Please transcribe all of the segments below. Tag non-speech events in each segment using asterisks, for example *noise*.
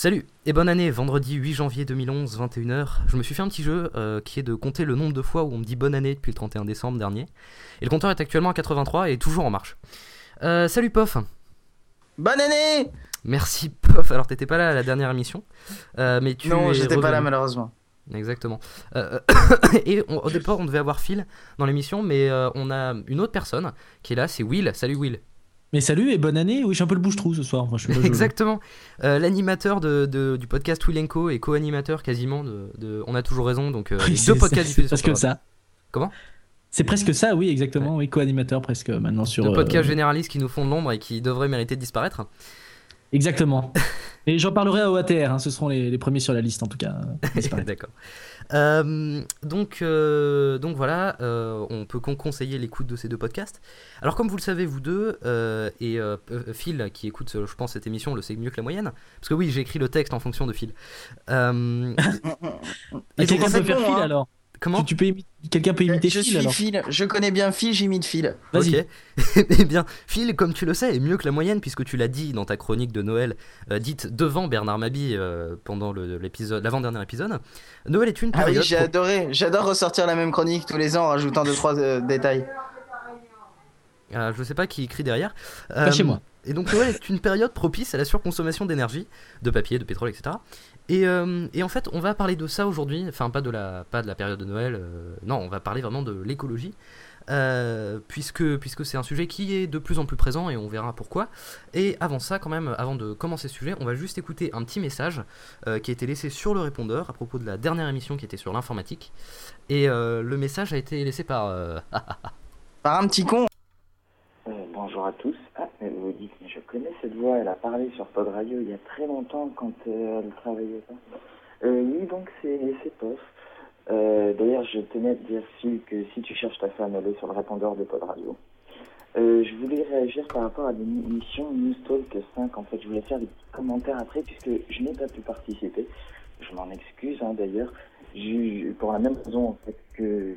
Salut et bonne année, vendredi 8 janvier 2011, 21h. Je me suis fait un petit jeu euh, qui est de compter le nombre de fois où on me dit bonne année depuis le 31 décembre dernier. Et le compteur est actuellement à 83 et est toujours en marche. Euh, salut Pof Bonne année Merci Pof, alors t'étais pas là à la dernière émission. euh, mais tu Non, j'étais pas là malheureusement. Exactement. *coughs* Et on- au départ, on devait avoir Phil dans l'émission, mais on a une autre personne qui est là, c'est Will. Salut Will. Mais salut et bonne année. Oui, je suis un peu le bouche-trou ce soir. Enfin, je suis pas- je- Exactement. Euh, L'animateur de, de- du podcast Will Co et co-animateur quasiment de, de On a toujours raison, donc euh, Oui, deux podcasts c'est presque ça. Comment? C'est presque ça, oui, exactement. Oui, co-animateur presque maintenant sur. De euh, podcasts généralistes qui nous font de l'ombre et qui devraient mériter de disparaître. Exactement. Et j'en parlerai à OATR. hein, ce seront les, les premiers sur la liste en tout cas. Pareil. *laughs* D'accord. Euh, donc, euh, donc voilà, euh, on peut con conseiller l'écoute de ces deux podcasts. Alors comme vous le savez vous deux, euh, et euh, euh, Phil qui écoute euh, je pense cette émission le sait mieux que la moyenne, parce que oui j'ai écrit le texte en fonction de Phil. Euh, *laughs* Et donc, peut faire Phil hein. alors? Comment Tu, tu peux imi- Quelqu'un peut imiter je Phil suis alors Phil, je connais bien Phil, j'imite Phil. Vas-y. Ok. *laughs* Eh bien, Phil, comme tu le sais, est mieux que la moyenne puisque tu l'as dit dans ta chronique de Noël, euh, dite devant Bernard Mabie euh, pendant l'épisode, l'avant-dernier épisode. Noël est une Ah oui, période. j'ai adoré. J'adore ressortir la même chronique tous les ans en rajoutant deux trois euh, détails. Euh, je sais pas qui écrit derrière. Pas Euh, chez moi. Et donc Noël est une période propice à la surconsommation d'énergie, de papier, de pétrole, etc. Et, euh, et en fait, on va parler de ça aujourd'hui. Enfin, pas de la, pas de la période de Noël. euh, non, on va parler vraiment de l'écologie. euh, puisque puisque c'est un sujet qui est de plus en plus présent et on verra pourquoi. Et avant ça, quand même, avant de commencer ce sujet, on va juste écouter un petit message qui a été laissé sur le répondeur à propos de la dernière émission qui était sur l'informatique. Et le message a été laissé par *laughs* Par un petit con. À tous. Ah, mais vous dites, mais je connais cette voix, elle a parlé sur Pod Radio il y a très longtemps quand euh, elle travaillait pas. Euh, oui, donc c'est Pof. Euh, D'ailleurs, je tenais à te dire, Phil, que si tu cherches ta femme, elle est sur le répondeur de Pod Radio. Euh, je voulais réagir par rapport à l'émission News Talk 5. En fait, je voulais faire des petits commentaires après, puisque je n'ai pas pu participer. Je m'en excuse, hein, d'ailleurs. Pour la même raison, en fait, que,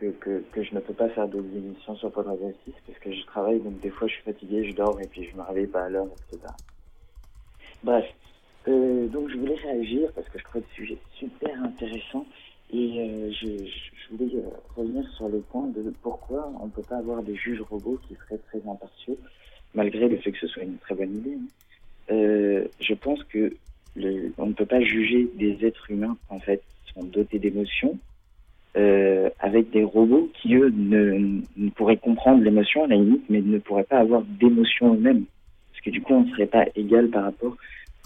que, que, que je ne peux pas faire d'autres émissions sur Pod Radio 6 parce que je travaille, donc des fois je suis fatigué, je dors et puis je me réveille pas à l'heure, etc. Bref, euh, donc je voulais réagir parce que je trouve le sujet super intéressant et euh, je, je, voulais euh, revenir sur le point de pourquoi on ne peut pas avoir des juges robots qui seraient très impartiaux, malgré le fait que ce soit une très bonne idée. hein. Euh, je pense que le, on ne peut pas juger des êtres humains, en fait, sont dotés d'émotions, euh, avec des robots qui, eux, ne, ne pourraient comprendre l'émotion à la limite, mais ne pourraient pas avoir d'émotion eux-mêmes. Parce que du coup, on ne serait pas égal par rapport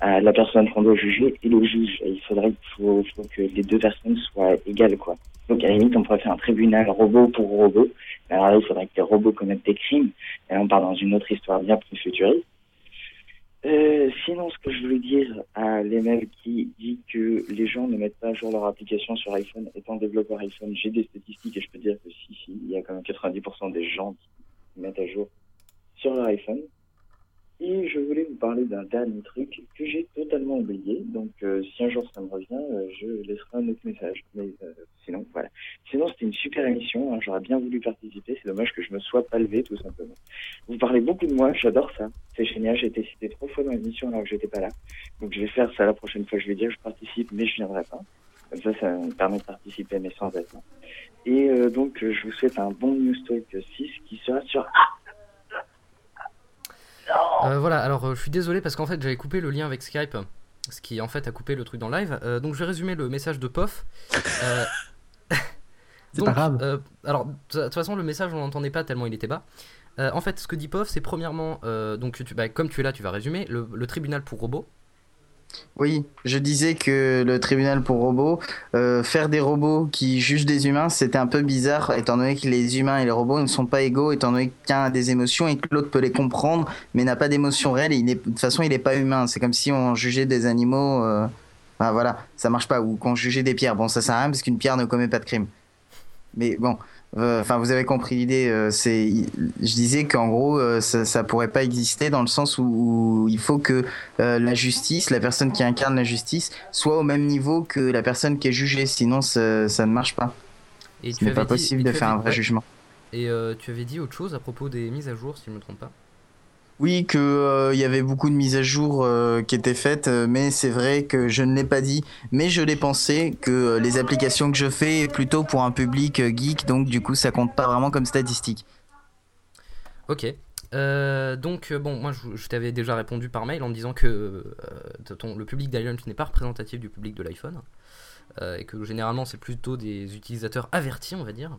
à la personne qu'on doit juger et le juge. Il faudrait faut, faut que les deux personnes soient égales, quoi. Donc, à la limite, on pourrait faire un tribunal robot pour robot. Alors là, il faudrait que les robots commettent des crimes. Et là, on part dans une autre histoire bien plus futuriste. Euh, sinon, ce que je voulais dire à l'email qui dit que les gens ne mettent pas à jour leur application sur iPhone, étant développeur iPhone, j'ai des statistiques et je peux dire que si, si, il y a quand même 90% des gens qui mettent à jour sur leur iPhone. Et je voulais vous parler d'un dernier truc que j'ai totalement oublié. Donc, euh, si un jour ça me revient, euh, je laisserai un autre message. Mais euh, sinon, voilà. Sinon, c'était une super émission. hein, J'aurais bien voulu participer. C'est dommage que je me sois pas levé, tout simplement. Vous parlez beaucoup de moi. J'adore ça. C'est génial. J'ai été cité trois fois dans l'émission alors que j'étais pas là. Donc, je vais faire ça la prochaine fois. Je vais dire je participe, mais je viendrai pas. Comme ça, ça me permet de participer, mais sans être. Et euh, donc, je vous souhaite un bon News Talk 6 qui sera sur Euh, voilà, alors euh, je suis désolé parce qu'en fait j'avais coupé le lien avec Skype, ce qui en fait a coupé le truc dans le live. Euh, donc je vais résumer le message de Pof. Euh, *laughs* C'est pas grave. euh, alors de de toute façon le message on l'entendait pas tellement il était bas. Euh, en fait ce que dit Pof c'est premièrement, euh, donc tu, bah, comme tu es là tu vas résumer, le, le tribunal pour robots. Oui, je disais que le tribunal pour robots, euh, faire des robots qui jugent des humains, c'était un peu bizarre, étant donné que les humains et les robots ne sont pas égaux, étant donné qu'un a des émotions et que l'autre peut les comprendre, mais n'a pas d'émotions réelles. Il est, de toute façon, il n'est pas humain. C'est comme si on jugeait des animaux. euh, voilà, ça marche pas. Ou qu'on jugeait des pierres. Bon, ça sert à rien parce qu'une pierre ne commet pas de crime. Mais bon, enfin, vous avez compris l'idée. euh, c'est, je disais qu'en gros, euh, ça, ça pourrait pas exister dans le sens où, où il faut que euh, la justice, la personne qui incarne la justice, soit au même niveau que la personne qui est jugée. Sinon, ça, ça ne marche pas. Et Ce n'est pas dit- possible de faire un vrai jugement. Et euh, tu avais dit autre chose à propos des mises à jour si je me trompe pas? Oui, qu'il euh, y avait beaucoup de mises à jour euh, qui étaient faites, euh, mais c'est vrai que je ne l'ai pas dit. Mais je l'ai pensé que les applications que je fais est plutôt pour un public geek, donc du coup ça compte pas vraiment comme statistique. Ok. donc bon, moi je, t'avais déjà répondu par mail en disant que le public d'iLaunch n'est pas représentatif du public de l'iPhone. et que généralement c'est plutôt des utilisateurs avertis, on va dire.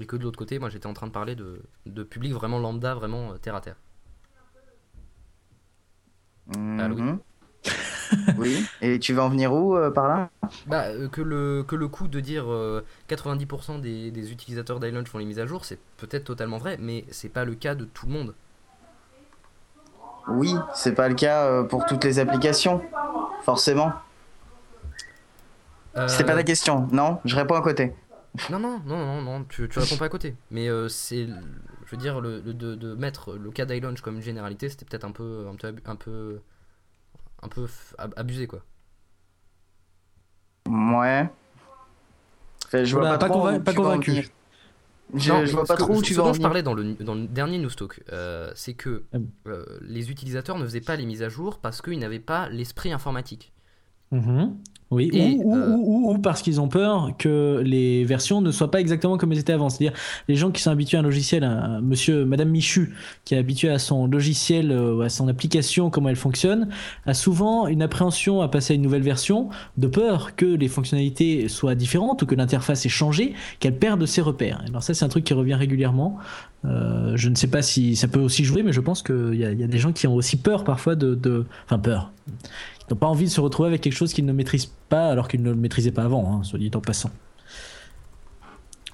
Et que de l'autre côté, moi j'étais en train de parler de, de public vraiment lambda, vraiment terre à terre. Mhm. *laughs* oui. Et tu vas en venir où euh, par là? Bah, euh, que, le, que le coup de dire 90% euh, des, des, utilisateurs d'iLaunch font les mises à jour, c'est peut-être totalement vrai, mais c'est pas le cas de tout le monde. Oui, c'est pas le cas pour toutes les applications, forcément. C'est pas la question, non? Je réponds à côté. Non, non, non, non, non, tu, tu réponds pas à côté. Mais c'est je veux dire, le, de, de, mettre le cas d'iLaunch comme une généralité, c'était peut-être un peu, un peu, un peu, un peu abusé, quoi. Ouais. je vois pas, pas, convaincu. Je, vois pas trop où tu ce dont je parlais dans le, dans le dernier Newstalk, euh, c'est que ah euh, les utilisateurs ne faisaient pas les mises à jour parce qu'ils n'avaient pas l'esprit informatique. Mhm. Oui, euh, ou, ou, parce qu'ils ont peur que les versions ne soient pas exactement comme elles étaient avant. C'est-à-dire, les gens qui sont habitués à un logiciel, un, monsieur, madame Michu, qui est habitué à son logiciel, euh, à son application, comment elle fonctionne, a souvent une appréhension à passer à une nouvelle version, de peur que les fonctionnalités soient différentes ou que l'interface ait changé, qu'elle perde ses repères. Alors ça, c'est un truc qui revient régulièrement. Euh, je ne sais pas si ça peut aussi jouer, mais je pense qu'il y, y, a des gens qui ont aussi peur parfois de... de... Enfin, peur n'ont pas envie de se retrouver avec quelque chose qu'ils ne maîtrisent pas alors qu'ils ne le maîtrisaient pas avant, hein, soit dit en passant.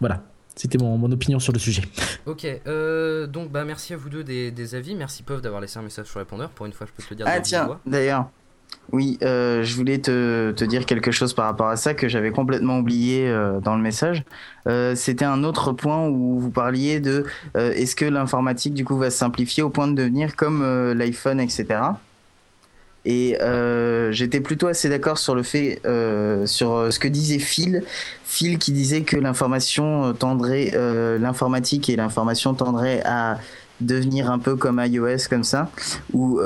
Voilà. C'était mon, mon, opinion sur le sujet. Ok, euh, donc bah merci à vous deux des, avis. Merci Pov d'avoir laissé un message sur répondeur. Pour une fois, je peux te le dire. Ah tiens, d'ailleurs, oui, euh, je voulais te, te, dire quelque chose par rapport à ça que j'avais complètement oublié euh, dans le message. C'était un autre point où vous parliez de est-ce que l'informatique du coup va se simplifier au point de devenir comme l'iPhone, etc. Et euh, j'étais plutôt assez d'accord sur le fait, euh, sur euh, ce que disait Phil. Phil qui disait que l'information tendrait, l'informatique et l'information tendraient à devenir un peu comme iOS comme ça, où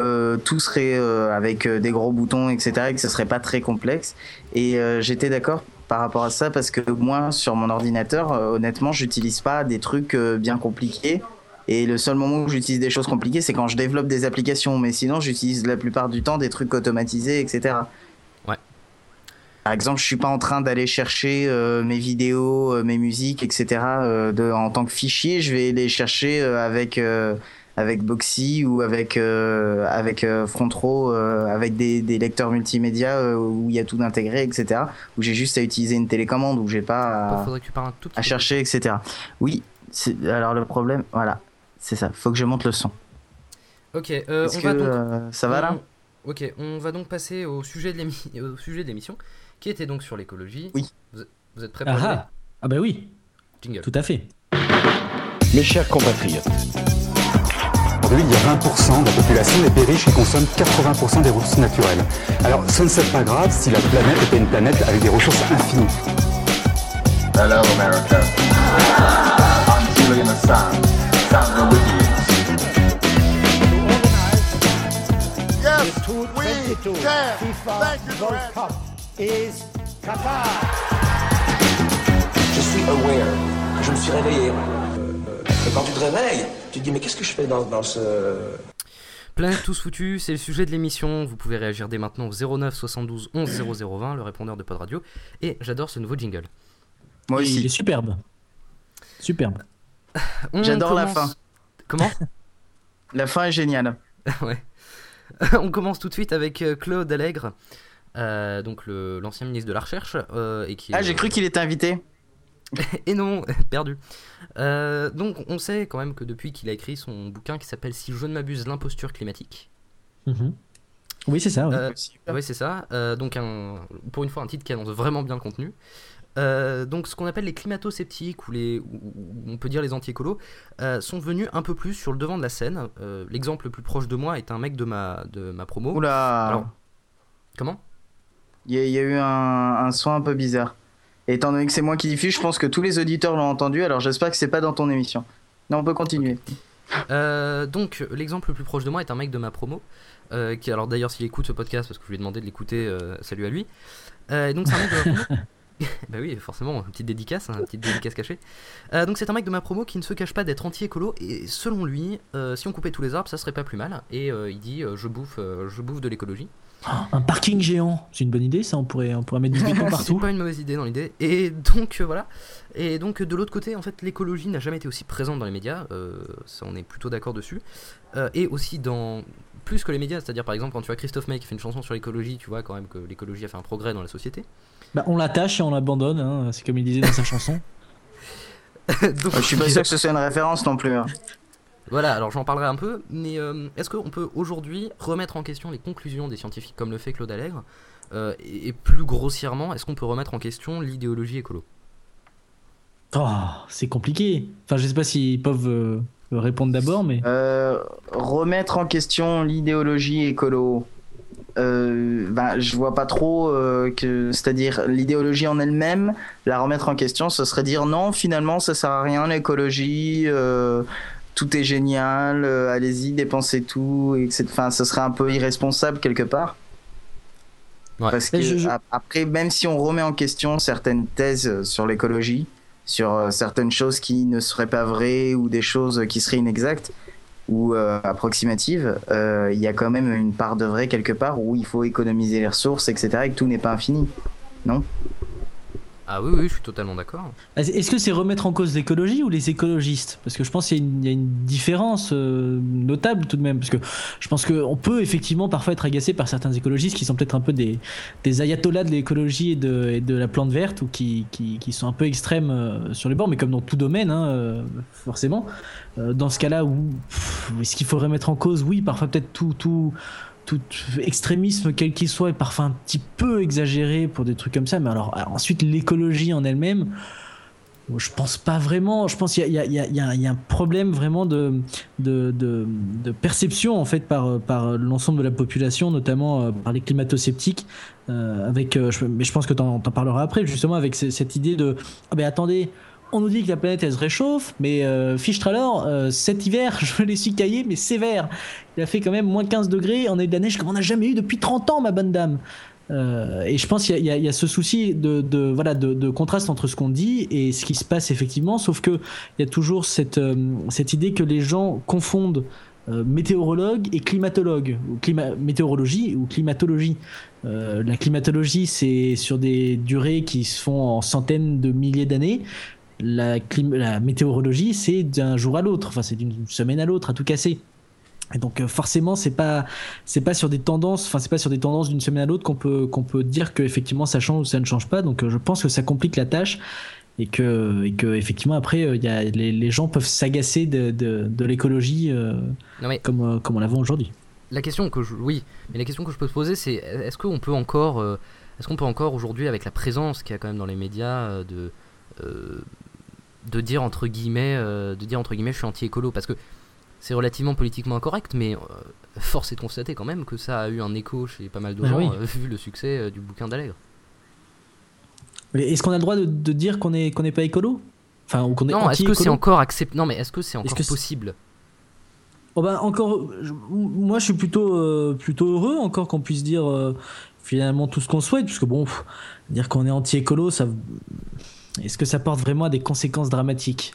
tout serait avec des gros boutons, etc., et que ce serait pas très complexe. Et j'étais d'accord par rapport à ça parce que moi, sur mon ordinateur, honnêtement, j'utilise pas des trucs bien compliqués. Et le seul moment où j'utilise des choses compliquées, c'est quand je développe des applications. Mais sinon, j'utilise la plupart du temps des trucs automatisés, etc. Ouais. Par exemple, je suis pas en train d'aller chercher euh, mes vidéos, euh, mes musiques, etc. Euh, de, en tant que fichier. Je vais les chercher avec avec Boxy ou avec avec avec des, des, lecteurs multimédia où il y a tout intégré, etc. Où j'ai juste à utiliser une télécommande, où j'ai pas à, à chercher, etc. Oui. Alors le problème, voilà, c'est ça, faut que je monte le son. Ok, euh, on va donc... Euh, ça va là Ok, on va donc passer au sujet de l'émission, qui était donc sur l'écologie. Oui. Vous, êtes prêts pour ah, ah, ah bah oui. Jingle. Tout à fait. Mes chers compatriotes, aujourd'hui il y a 20% de la population des pays riches qui consomment 80% des ressources naturelles. Alors ce ne serait pas grave si la planète était une planète avec des ressources infinies? Hello America. Je suis aware, je me suis réveillé. Et quand tu te réveilles, tu te dis mais qu'est-ce que je fais dans, dans ce... Planète tous foutus, c'est le sujet de l'émission. Vous pouvez réagir dès maintenant au 09 72 11 0020, le répondeur de Pod Radio. Et j'adore ce nouveau jingle. Moi aussi. Il est superbe. Superbe. *laughs* J'adore la fin. Comment *laughs* La fin est géniale. *laughs* ouais. On commence tout de suite avec euh, Claude Allègre, euh, donc l'ancien ministre de la Recherche. Euh, et qui, ah, j'ai cru qu'il était invité. et non, perdu. donc on sait quand même que depuis qu'il a écrit son bouquin qui s'appelle Si je ne m'abuse, l'imposture climatique. Mhm. Oui, c'est ça. oui, c'est ça. donc un, pour une fois, un titre qui annonce vraiment bien le contenu. Euh, donc ce qu'on appelle les climato-sceptiques ou les, on peut dire les anti-écolos, euh, sont venus un peu plus sur le devant de la scène. Euh, l'exemple le plus proche de moi est un mec de ma, de ma promo. Oula Alors, comment? Il y, a eu un, un, son un peu bizarre. Et étant donné que c'est moi qui diffuse, je pense que tous les auditeurs l'ont entendu, alors j'espère que c'est pas dans ton émission. Non, on peut continuer. Euh, donc, l'exemple le plus proche de moi est un mec de ma promo. Euh, qui, alors d'ailleurs, s'il écoute ce podcast, parce que je lui ai demandé de l'écouter, euh, salut à lui. Euh, donc, c'est un mec de ma promo. *laughs* *laughs* bah oui, forcément, une petite dédicace, hein, une petite dédicace cachée. Euh, donc, c'est un mec de ma promo qui ne se cache pas d'être anti-écolo. Et selon lui, euh, si on coupait tous les arbres, ça serait pas plus mal. Et euh, il dit je, bouffe, je bouffe de l'écologie. Un parking géant, c'est une bonne idée ça, on pourrait, on pourrait mettre du béton *laughs* C'est partout. pas une mauvaise idée dans l'idée. Et donc voilà. Et donc de l'autre côté, en fait, l'écologie n'a jamais été aussi présente dans les médias. ça, on est plutôt d'accord dessus. Et aussi dans plus que les médias, c'est-à-dire par exemple quand tu vois Christophe May qui fait une chanson sur l'écologie, tu vois quand même que l'écologie a fait un progrès dans la société. Bah, on l'attache et on l'abandonne, hein, c'est comme il disait dans sa chanson. donc, *laughs* Je suis pas sûr que ce soit une référence non plus. hein. Voilà, alors j'en parlerai un peu, mais euh, est-ce qu'on peut aujourd'hui remettre en question les conclusions des scientifiques comme le fait Claude Allègre Euh, et, et plus grossièrement, est-ce qu'on peut remettre en question l'idéologie écolo? Oh, c'est compliqué. Enfin, je sais pas s'ils peuvent euh, répondre d'abord, mais. Euh, remettre en question l'idéologie écolo. Euh, ben, je vois pas trop euh, que, c'est-à-dire l'idéologie en elle-même, la remettre en question, ce serait dire non, finalement, ça sert à rien l'écologie, euh, tout est génial, euh, allez-y, dépensez tout, etc. Enfin, ce serait un peu irresponsable quelque part. Ouais. Parce que je- je- ap- après, même si on remet en question certaines thèses sur l'écologie, sur euh, certaines choses qui ne seraient pas vraies ou des choses qui seraient inexactes ou euh, approximatives, euh, il y a quand même une part de vrai quelque part où il faut économiser les ressources, etc. et que tout n'est pas infini. Ah oui, oui, je suis totalement d'accord. Est-ce que c'est remettre en cause l'écologie ou les écologistes? Parce que je pense qu'il y, y a une différence euh, notable tout de même. Parce que je pense qu'on peut effectivement parfois être agacé par certains écologistes qui sont peut-être un peu des, des ayatollahs de l'écologie et de, et de la plante verte ou qui, qui, qui sont un peu extrêmes euh, sur les bords, mais comme dans tout domaine, hein, euh, forcément. Euh, dans ce cas-là, où est-ce qu'il faudrait mettre en cause? Oui, parfois peut-être tout. tout tout extrémisme quel qu'il soit est parfois un petit peu exagéré pour des trucs comme ça mais alors, ensuite l'écologie en elle-même je pense pas vraiment. Je pense qu'il y, y y a- un problème vraiment de, de, de, perception en fait par, par l'ensemble de la population, notamment euh, par les climato-sceptiques. euh, avec, euh, mais je pense que tu en parleras après, justement avec ce- cette idée de ah ben attendez, on nous dit que la planète elle se réchauffe, mais euh, fichtre alors, euh, cet hiver *laughs* je l'ai su cailler, mais sévère. Il a fait quand même moins 15 degrés, on a eu de la neige comme on n'a jamais eu depuis 30 ans, ma bonne dame. Euh, et je pense qu'il y, y y a ce souci de, voilà, de, contraste entre ce qu'on dit et ce qui se passe effectivement, sauf que il y a toujours cette, euh, cette idée que les gens confondent euh, météorologue et climatologue, ou météorologie ou climatologie. Euh, la climatologie, c'est sur des durées qui se font en centaines de milliers d'années. La, clim- la météorologie, c'est d'un jour à l'autre, enfin c'est d'une semaine à l'autre, à tout casser. Et donc euh, forcément, c'est pas c'est pas sur des tendances, enfin c'est pas sur des tendances d'une semaine à l'autre qu'on peut qu'on peut dire que effectivement ça change ou ça ne change pas. Donc euh, je pense que ça complique la tâche et que et que effectivement après euh, il y a les, les gens peuvent s'agacer de, de, de l'écologie euh, comme euh, comme on l'avait aujourd'hui. la question que je, oui, mais la question que je peux te poser, c'est est-ce qu'on peut encore, euh, est-ce qu'on peut encore aujourd'hui, avec la présence qu'il y a quand même dans les médias, de de dire entre guillemets, euh, de dire entre guillemets, je suis anti-écolo, parce que c'est relativement politiquement incorrect, mais euh, force est de constater quand même que ça a eu un écho chez pas mal de Ah gens, oui. euh, vu le succès du bouquin d'Allègre. Est-ce qu'on a le droit de, de dire qu'on est qu'on n'est pas écolo? Enfin ou qu'on est Non, est-ce que c'est encore accept... Non, mais est-ce que c'est encore possible? Oh bah encore, je- moi je suis plutôt plutôt heureux encore qu'on puisse dire finalement tout ce qu'on souhaite, parce que bon, pff, dire qu'on est anti-écolo, ça, est-ce que ça porte vraiment à des conséquences dramatiques?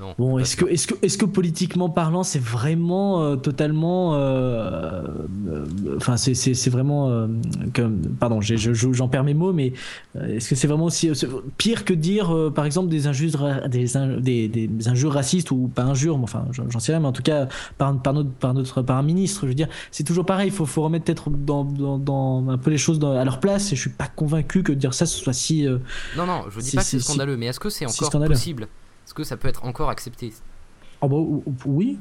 Non. Bon, est-ce que, est-ce que, est-ce que politiquement parlant, c'est vraiment euh, totalement, euh, euh, enfin, c'est, vraiment, euh, comme, pardon, j'en perds mes mots, mais euh, est-ce que c'est vraiment aussi pire que dire, euh, par exemple, des injures, des, in- des, des injures racistes ou pas injures, mais enfin, j'en sais rien, mais en tout cas, par, par notre, par notre, par un ministre, je veux dire, c'est toujours pareil. Il faut, faut remettre peut-être dans, dans, dans un peu les choses dans- à leur place. Et je suis pas convaincu que dire ça ce soit si. euh, Non, non, je dis Si, pas que c'est si, si. scandaleux, mais est-ce que c'est encore possible Est-ce que ça peut être encore accepté? Oh bah, ou- ou- oui.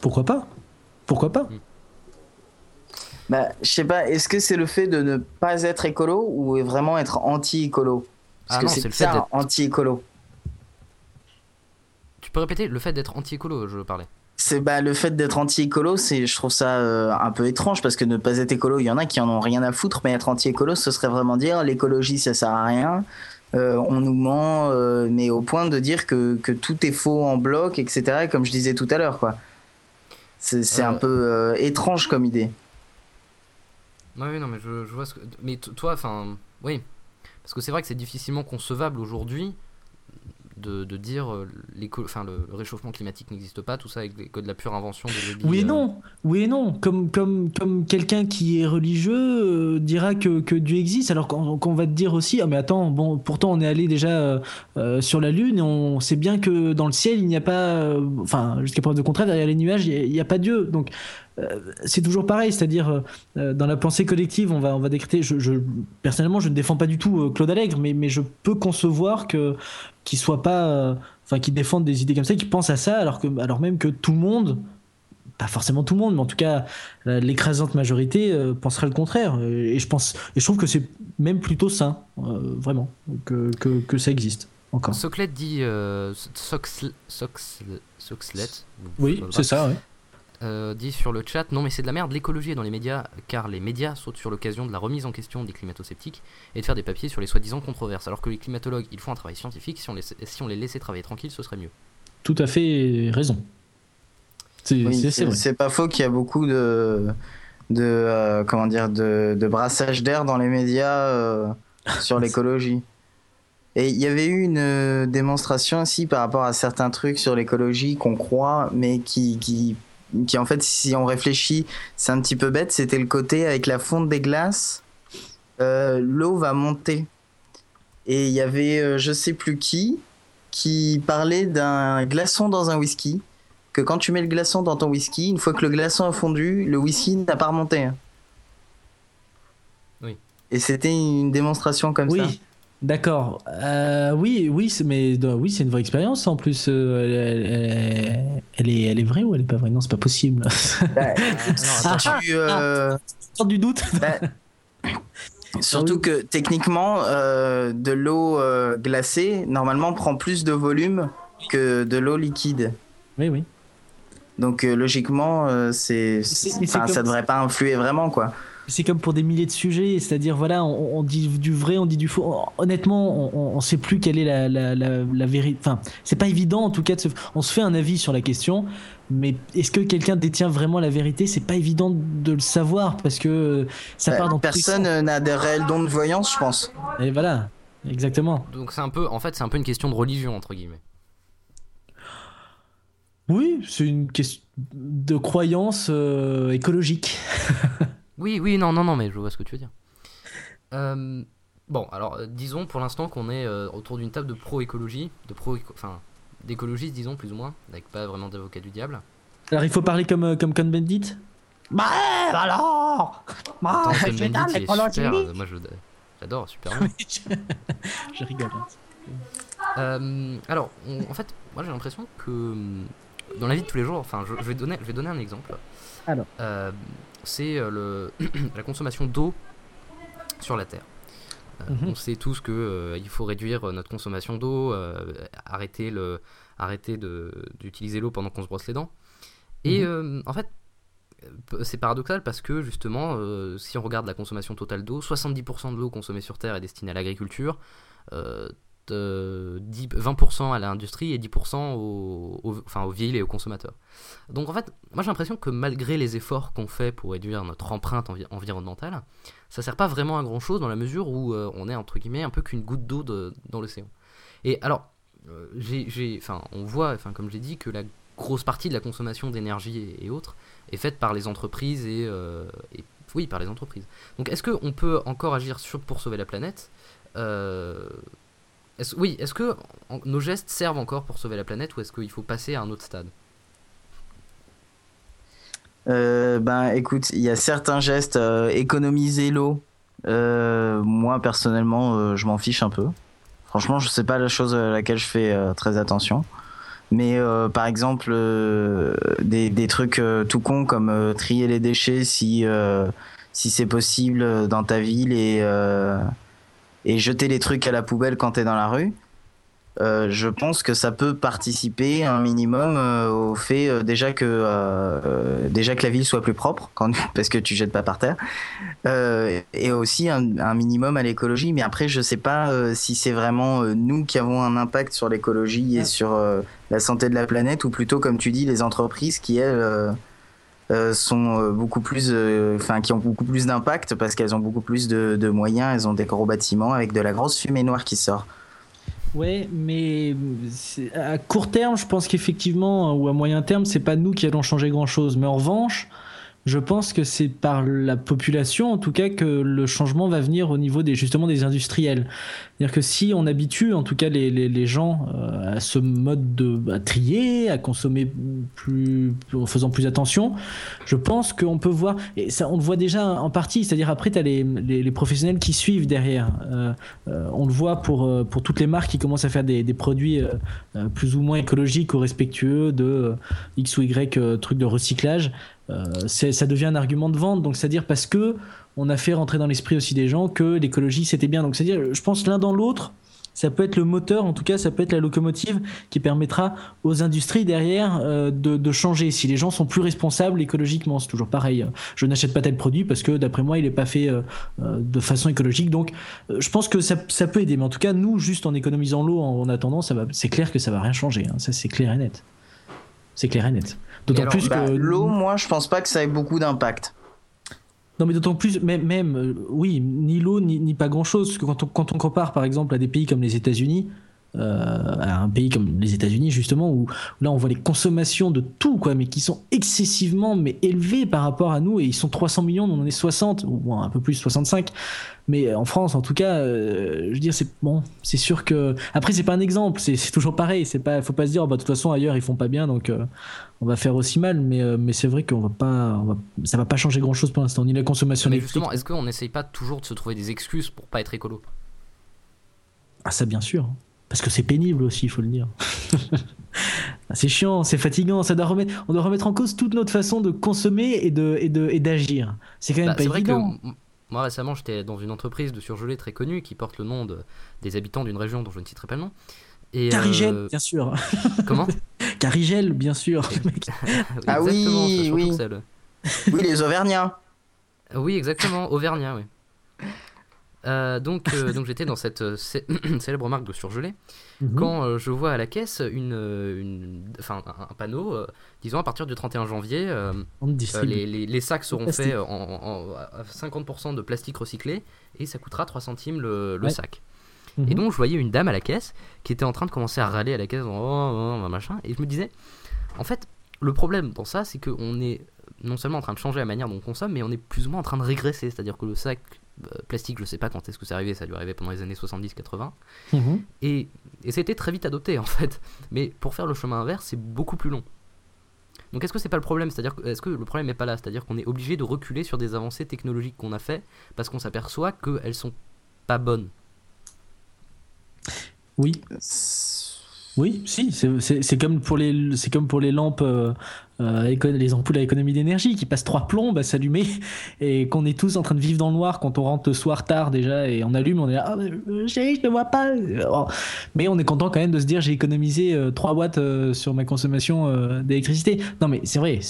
Pourquoi pas? Pourquoi pas? Bah, je sais pas, est-ce que c'est le fait de ne pas être écolo ou vraiment être anti-écolo? Parce Ah que non, c'est le fait ça, d'être- anti-écolo. Tu peux répéter le fait d'être anti-écolo, je parlais. C'est bah, le fait d'être anti-écolo, c'est, je trouve ça euh, un peu étrange parce que ne pas être écolo, il y en a qui en ont rien à foutre, mais être anti-écolo, ce serait vraiment dire l'écologie ça sert à rien. On nous ment, mais au point de dire que, que, tout est faux en bloc, etc. Comme je disais tout à l'heure, quoi. C'est un peu étrange comme idée. Oui, non, mais je, je vois ce que. Mais toi, enfin, oui, parce que c'est vrai que c'est difficilement concevable aujourd'hui de, de dire euh, enfin, le, réchauffement climatique n'existe pas, tout ça avec que de la pure invention de Oui et euh. non, oui et non. Comme, comme, comme quelqu'un qui est religieux euh, dira que, que, Dieu existe, alors qu'on va te dire aussi, ah mais attends, bon, pourtant on est allé déjà sur la Lune et on sait bien que dans le ciel il n'y a pas, enfin jusqu'à preuve de contraire, derrière les nuages il n'y a, a, pas Dieu. Donc euh, c'est toujours pareil, c'est-à-dire euh, euh, dans la pensée collective, on va, on va décréter. Je, personnellement, je ne défends pas du tout Claude Allègre, mais, mais je peux concevoir que qu'il soit pas, enfin, qu'il défende des idées comme ça, qu'il pense à ça, alors que, alors même que tout le monde, pas forcément tout le monde, mais en tout cas l'écrasante majorité penserait le contraire. Et je pense, et je trouve que c'est même plutôt sain, vraiment, que, que, que, ça existe. Encore. Soclette dit Soxlet. Oui, c'est ça. Euh, dit sur le chat non mais c'est de la merde l'écologie est dans les médias car les médias sautent sur l'occasion de la remise en question des climato-sceptiques et de faire des papiers sur les soi-disant controverses. Alors que les climatologues ils font un travail scientifique si on les, si on les laissait travailler tranquille ce serait mieux. Tout à fait raison. C'est pas faux qu'il y a beaucoup de de euh, comment dire de, de brassage d'air dans les médias euh, sur *laughs* l'écologie. Et il y avait eu une démonstration aussi par rapport à certains trucs sur l'écologie qu'on croit mais qui, qui qui en fait, si on réfléchit, c'est un petit peu bête, c'était le côté avec la fonte des glaces, euh, l'eau va monter. Et il y avait euh, je sais plus qui qui parlait d'un glaçon dans un whisky, que quand tu mets le glaçon dans ton whisky, une fois que le glaçon a fondu, le whisky n'a pas remonté. Oui. Et c'était une démonstration comme ça. D'accord. Euh, oui, oui, mais oui, c'est une vraie expérience en plus. Euh, elle, est, elle est vraie ou elle est pas vraie? Non, c'est pas possible. Bah, *laughs* ah, tu, euh, du doute. Bah, *laughs* surtout que techniquement, de l'eau glacée normalement prend plus de volume que de l'eau liquide. Oui, oui. Donc logiquement, c'est, ça devrait pas influer vraiment quoi c'est comme pour des milliers de sujets, c'est-à-dire voilà, on, dit du vrai, on dit du faux. Honnêtement, on, ne sait plus quelle est la, la, la, vérité. Enfin, c'est pas évident en tout cas. De se... On se fait un avis sur la question, mais est-ce que quelqu'un détient vraiment la vérité? C'est pas évident de le savoir parce que ça bah, part dans personne n'a des réels dons de voyance, je pense. Et voilà, exactement. Donc c'est un peu, en fait, c'est un peu une question de religion entre guillemets. Oui, c'est une question de croyance euh, écologique. *laughs* Oui, oui, non, non, non, mais je vois ce que tu veux dire. Euh, bon, alors, euh, disons pour l'instant qu'on est euh, autour d'une table de pro-écologie, de pro, enfin, d'écologistes, disons, plus ou moins, avec pas vraiment d'avocat du diable. Alors, il faut parler comme, comme Cohn-Bendit Bah, alors Bah, Attends, Cohn-Bendit, moi, j'adore, super *laughs* je... rigole. Hein. alors, en fait, moi, j'ai l'impression que dans la vie de tous les jours, enfin, je, vais, donner, je vais donner un exemple. Alors c'est euh, *clears throat* la consommation d'eau sur la Terre. Euh, mhm. On sait tous qu'il euh, il faut réduire notre consommation d'eau, arrêter, le, arrêter d'utiliser l'eau pendant qu'on se brosse les dents. Et mhm. en fait, c'est paradoxal parce que justement, si on regarde la consommation totale d'eau, 70% de l'eau consommée sur Terre est destinée à l'agriculture. 20% à l'industrie et 10% aux, enfin, aux villes et aux consommateurs. Donc en fait, moi j'ai l'impression que malgré les efforts qu'on fait pour réduire notre empreinte environnementale, ça sert pas vraiment à grand chose dans la mesure où euh, on est entre guillemets un peu qu'une goutte d'eau dans l'océan. Et alors, euh, enfin, on voit, enfin, comme j'ai dit, que la grosse partie de la consommation d'énergie et, autres est faite par les entreprises et, euh, oui, par les entreprises. Donc est-ce qu'on peut encore agir pour sauver la planète? Oui, est-ce que nos gestes servent encore pour sauver la planète ou est-ce qu'il faut passer à un autre stade? Euh, Ben écoute, il y a certains gestes, euh, économiser l'eau. Euh, moi personnellement, je m'en fiche un peu. Franchement, je sais pas la chose à laquelle je fais très attention. Mais par exemple, des, des, trucs tout cons comme trier les déchets si, si c'est possible dans ta ville et et jeter les trucs à la poubelle quand t'es dans la rue. euh, je pense que ça peut participer un minimum euh, au fait euh, déjà que déjà que la ville soit plus propre quand, *laughs* parce que tu jettes pas par terre et aussi un, un, minimum à l'écologie mais après je sais pas si c'est vraiment nous qui avons un impact sur l'écologie et sur la santé de la planète ou plutôt comme tu dis les entreprises qui elles sont beaucoup plus enfin qui ont beaucoup plus d'impact parce qu'elles ont beaucoup plus de, de moyens elles ont des gros bâtiments avec de la grosse fumée noire qui sort Ouais, mais à court terme, je pense qu'effectivement, ou à moyen terme, c'est pas nous qui allons changer grand chose. Mais en revanche, je pense que c'est par la population, en tout cas, que le changement va venir au niveau des, justement des industriels. C'est-à-dire que si on habitue, en tout cas, les, les, gens euh, à ce mode de à trier, à consommer plus, en faisant plus attention, je pense qu'on peut voir, et ça, on le voit déjà en partie, c'est-à-dire après, tu as les, les, professionnels qui suivent derrière. Euh, euh, on le voit pour, pour toutes les marques qui commencent à faire des, des produits plus ou moins écologiques ou respectueux de X ou Y trucs de recyclage. Euh, ça devient un argument de vente. Donc, c'est-à-dire parce que on a fait rentrer dans l'esprit aussi des gens que l'écologie c'était bien. Donc, c'est-à-dire, je pense l'un dans l'autre, ça peut être le moteur, en tout cas, ça peut être la locomotive qui permettra aux industries derrière euh, de, changer. Si les gens sont plus responsables écologiquement, c'est toujours pareil. Je n'achète pas tel produit parce que, d'après moi, il n'est pas fait euh, de façon écologique. Donc, je pense que ça, ça, peut aider. Mais en tout cas, nous, juste en économisant l'eau en, en, attendant, c'est clair que ça va rien changer. Hein. Ça, c'est clair et net. C'est clair et net. D'autant plus bah, que l'eau, moi, je pense pas que ça ait beaucoup d'impact. Non, mais d'autant plus, même, même euh, oui, ni l'eau, ni, ni, pas grand-chose. Parce que quand on, quand on compare, par exemple, à des pays comme les États-Unis, à un pays comme les États-Unis justement où, là on voit les consommations de tout quoi mais qui sont excessivement mais élevées par rapport à nous et ils sont 300 millions on en est 60 ou un peu plus 65 mais en France en tout cas euh, je veux dire c'est bon c'est sûr que après c'est pas un exemple c'est toujours pareil c'est pas faut pas se dire oh, bah, de toute façon ailleurs ils font pas bien donc euh, on va faire aussi mal mais euh, mais c'est vrai qu'on va pas on va, ça va pas changer grand chose pour l'instant ni la consommation mais justement est-ce qu'on n'essaye pas toujours de se trouver des excuses pour pas être écolo? Ah ça bien sûr parce que c'est pénible aussi, il faut le dire. *laughs* c'est chiant, c'est fatigant, ça doit remettre, on doit remettre en cause toute notre façon de consommer et de et de et d'agir. C'est quand même bah, pas évident. Que, moi récemment, j'étais dans une entreprise de surgelés très connue qui porte le nom de, des habitants d'une région dont je ne citerai pas le nom. Et Carigel, euh... bien sûr. Comment? Carigel, bien sûr. *laughs* ah oui, *laughs* oui. oui, les Auvergnats. Oui, exactement, Auvergnats, oui. Euh, donc, euh, donc j'étais dans cette euh, *clears throat* célèbre marque de surgelé -hmm. quand je vois à la caisse une, une un, un panneau disons à partir du 31 janvier les, les, les, sacs seront faits en, en, à 50% de plastique recyclé et ça coûtera 3 centimes le, le ouais. sac. -hmm. Et donc je voyais une dame à la caisse qui était en train de commencer à râler à la caisse en, oh, oh, machin et je me disais en fait le problème dans ça c'est qu'on est non seulement en train de changer la manière dont on consomme mais on est plus ou moins en train de régresser c'est à dire que le sac plastique, je sais pas quand est-ce que c'est arrivé, ça a dû arriver pendant les années 70-80. Mmh. Et, et ça a été très vite adopté en fait. Mais pour faire le chemin inverse, c'est beaucoup plus long. Donc est-ce que c'est pas le problème? C'est-à-dire est-ce que le problème n'est pas là? C'est-à-dire qu'on est obligé de reculer sur des avancées technologiques qu'on a fait parce qu'on s'aperçoit qu'elles sont pas bonnes. Oui. Oui, si, c'est comme pour les lampes euh, euh, les ampoules à économie d'énergie qui passent trois plombs à s'allumer *laughs* et qu'on est tous en train de vivre dans le noir quand on rentre le soir tard déjà et on allume, on est là, oh, chérie, je ne vois pas. Oh. Mais on est content quand même de se dire j'ai économisé euh, 3 watts sur ma consommation d'électricité. Non mais c'est vrai,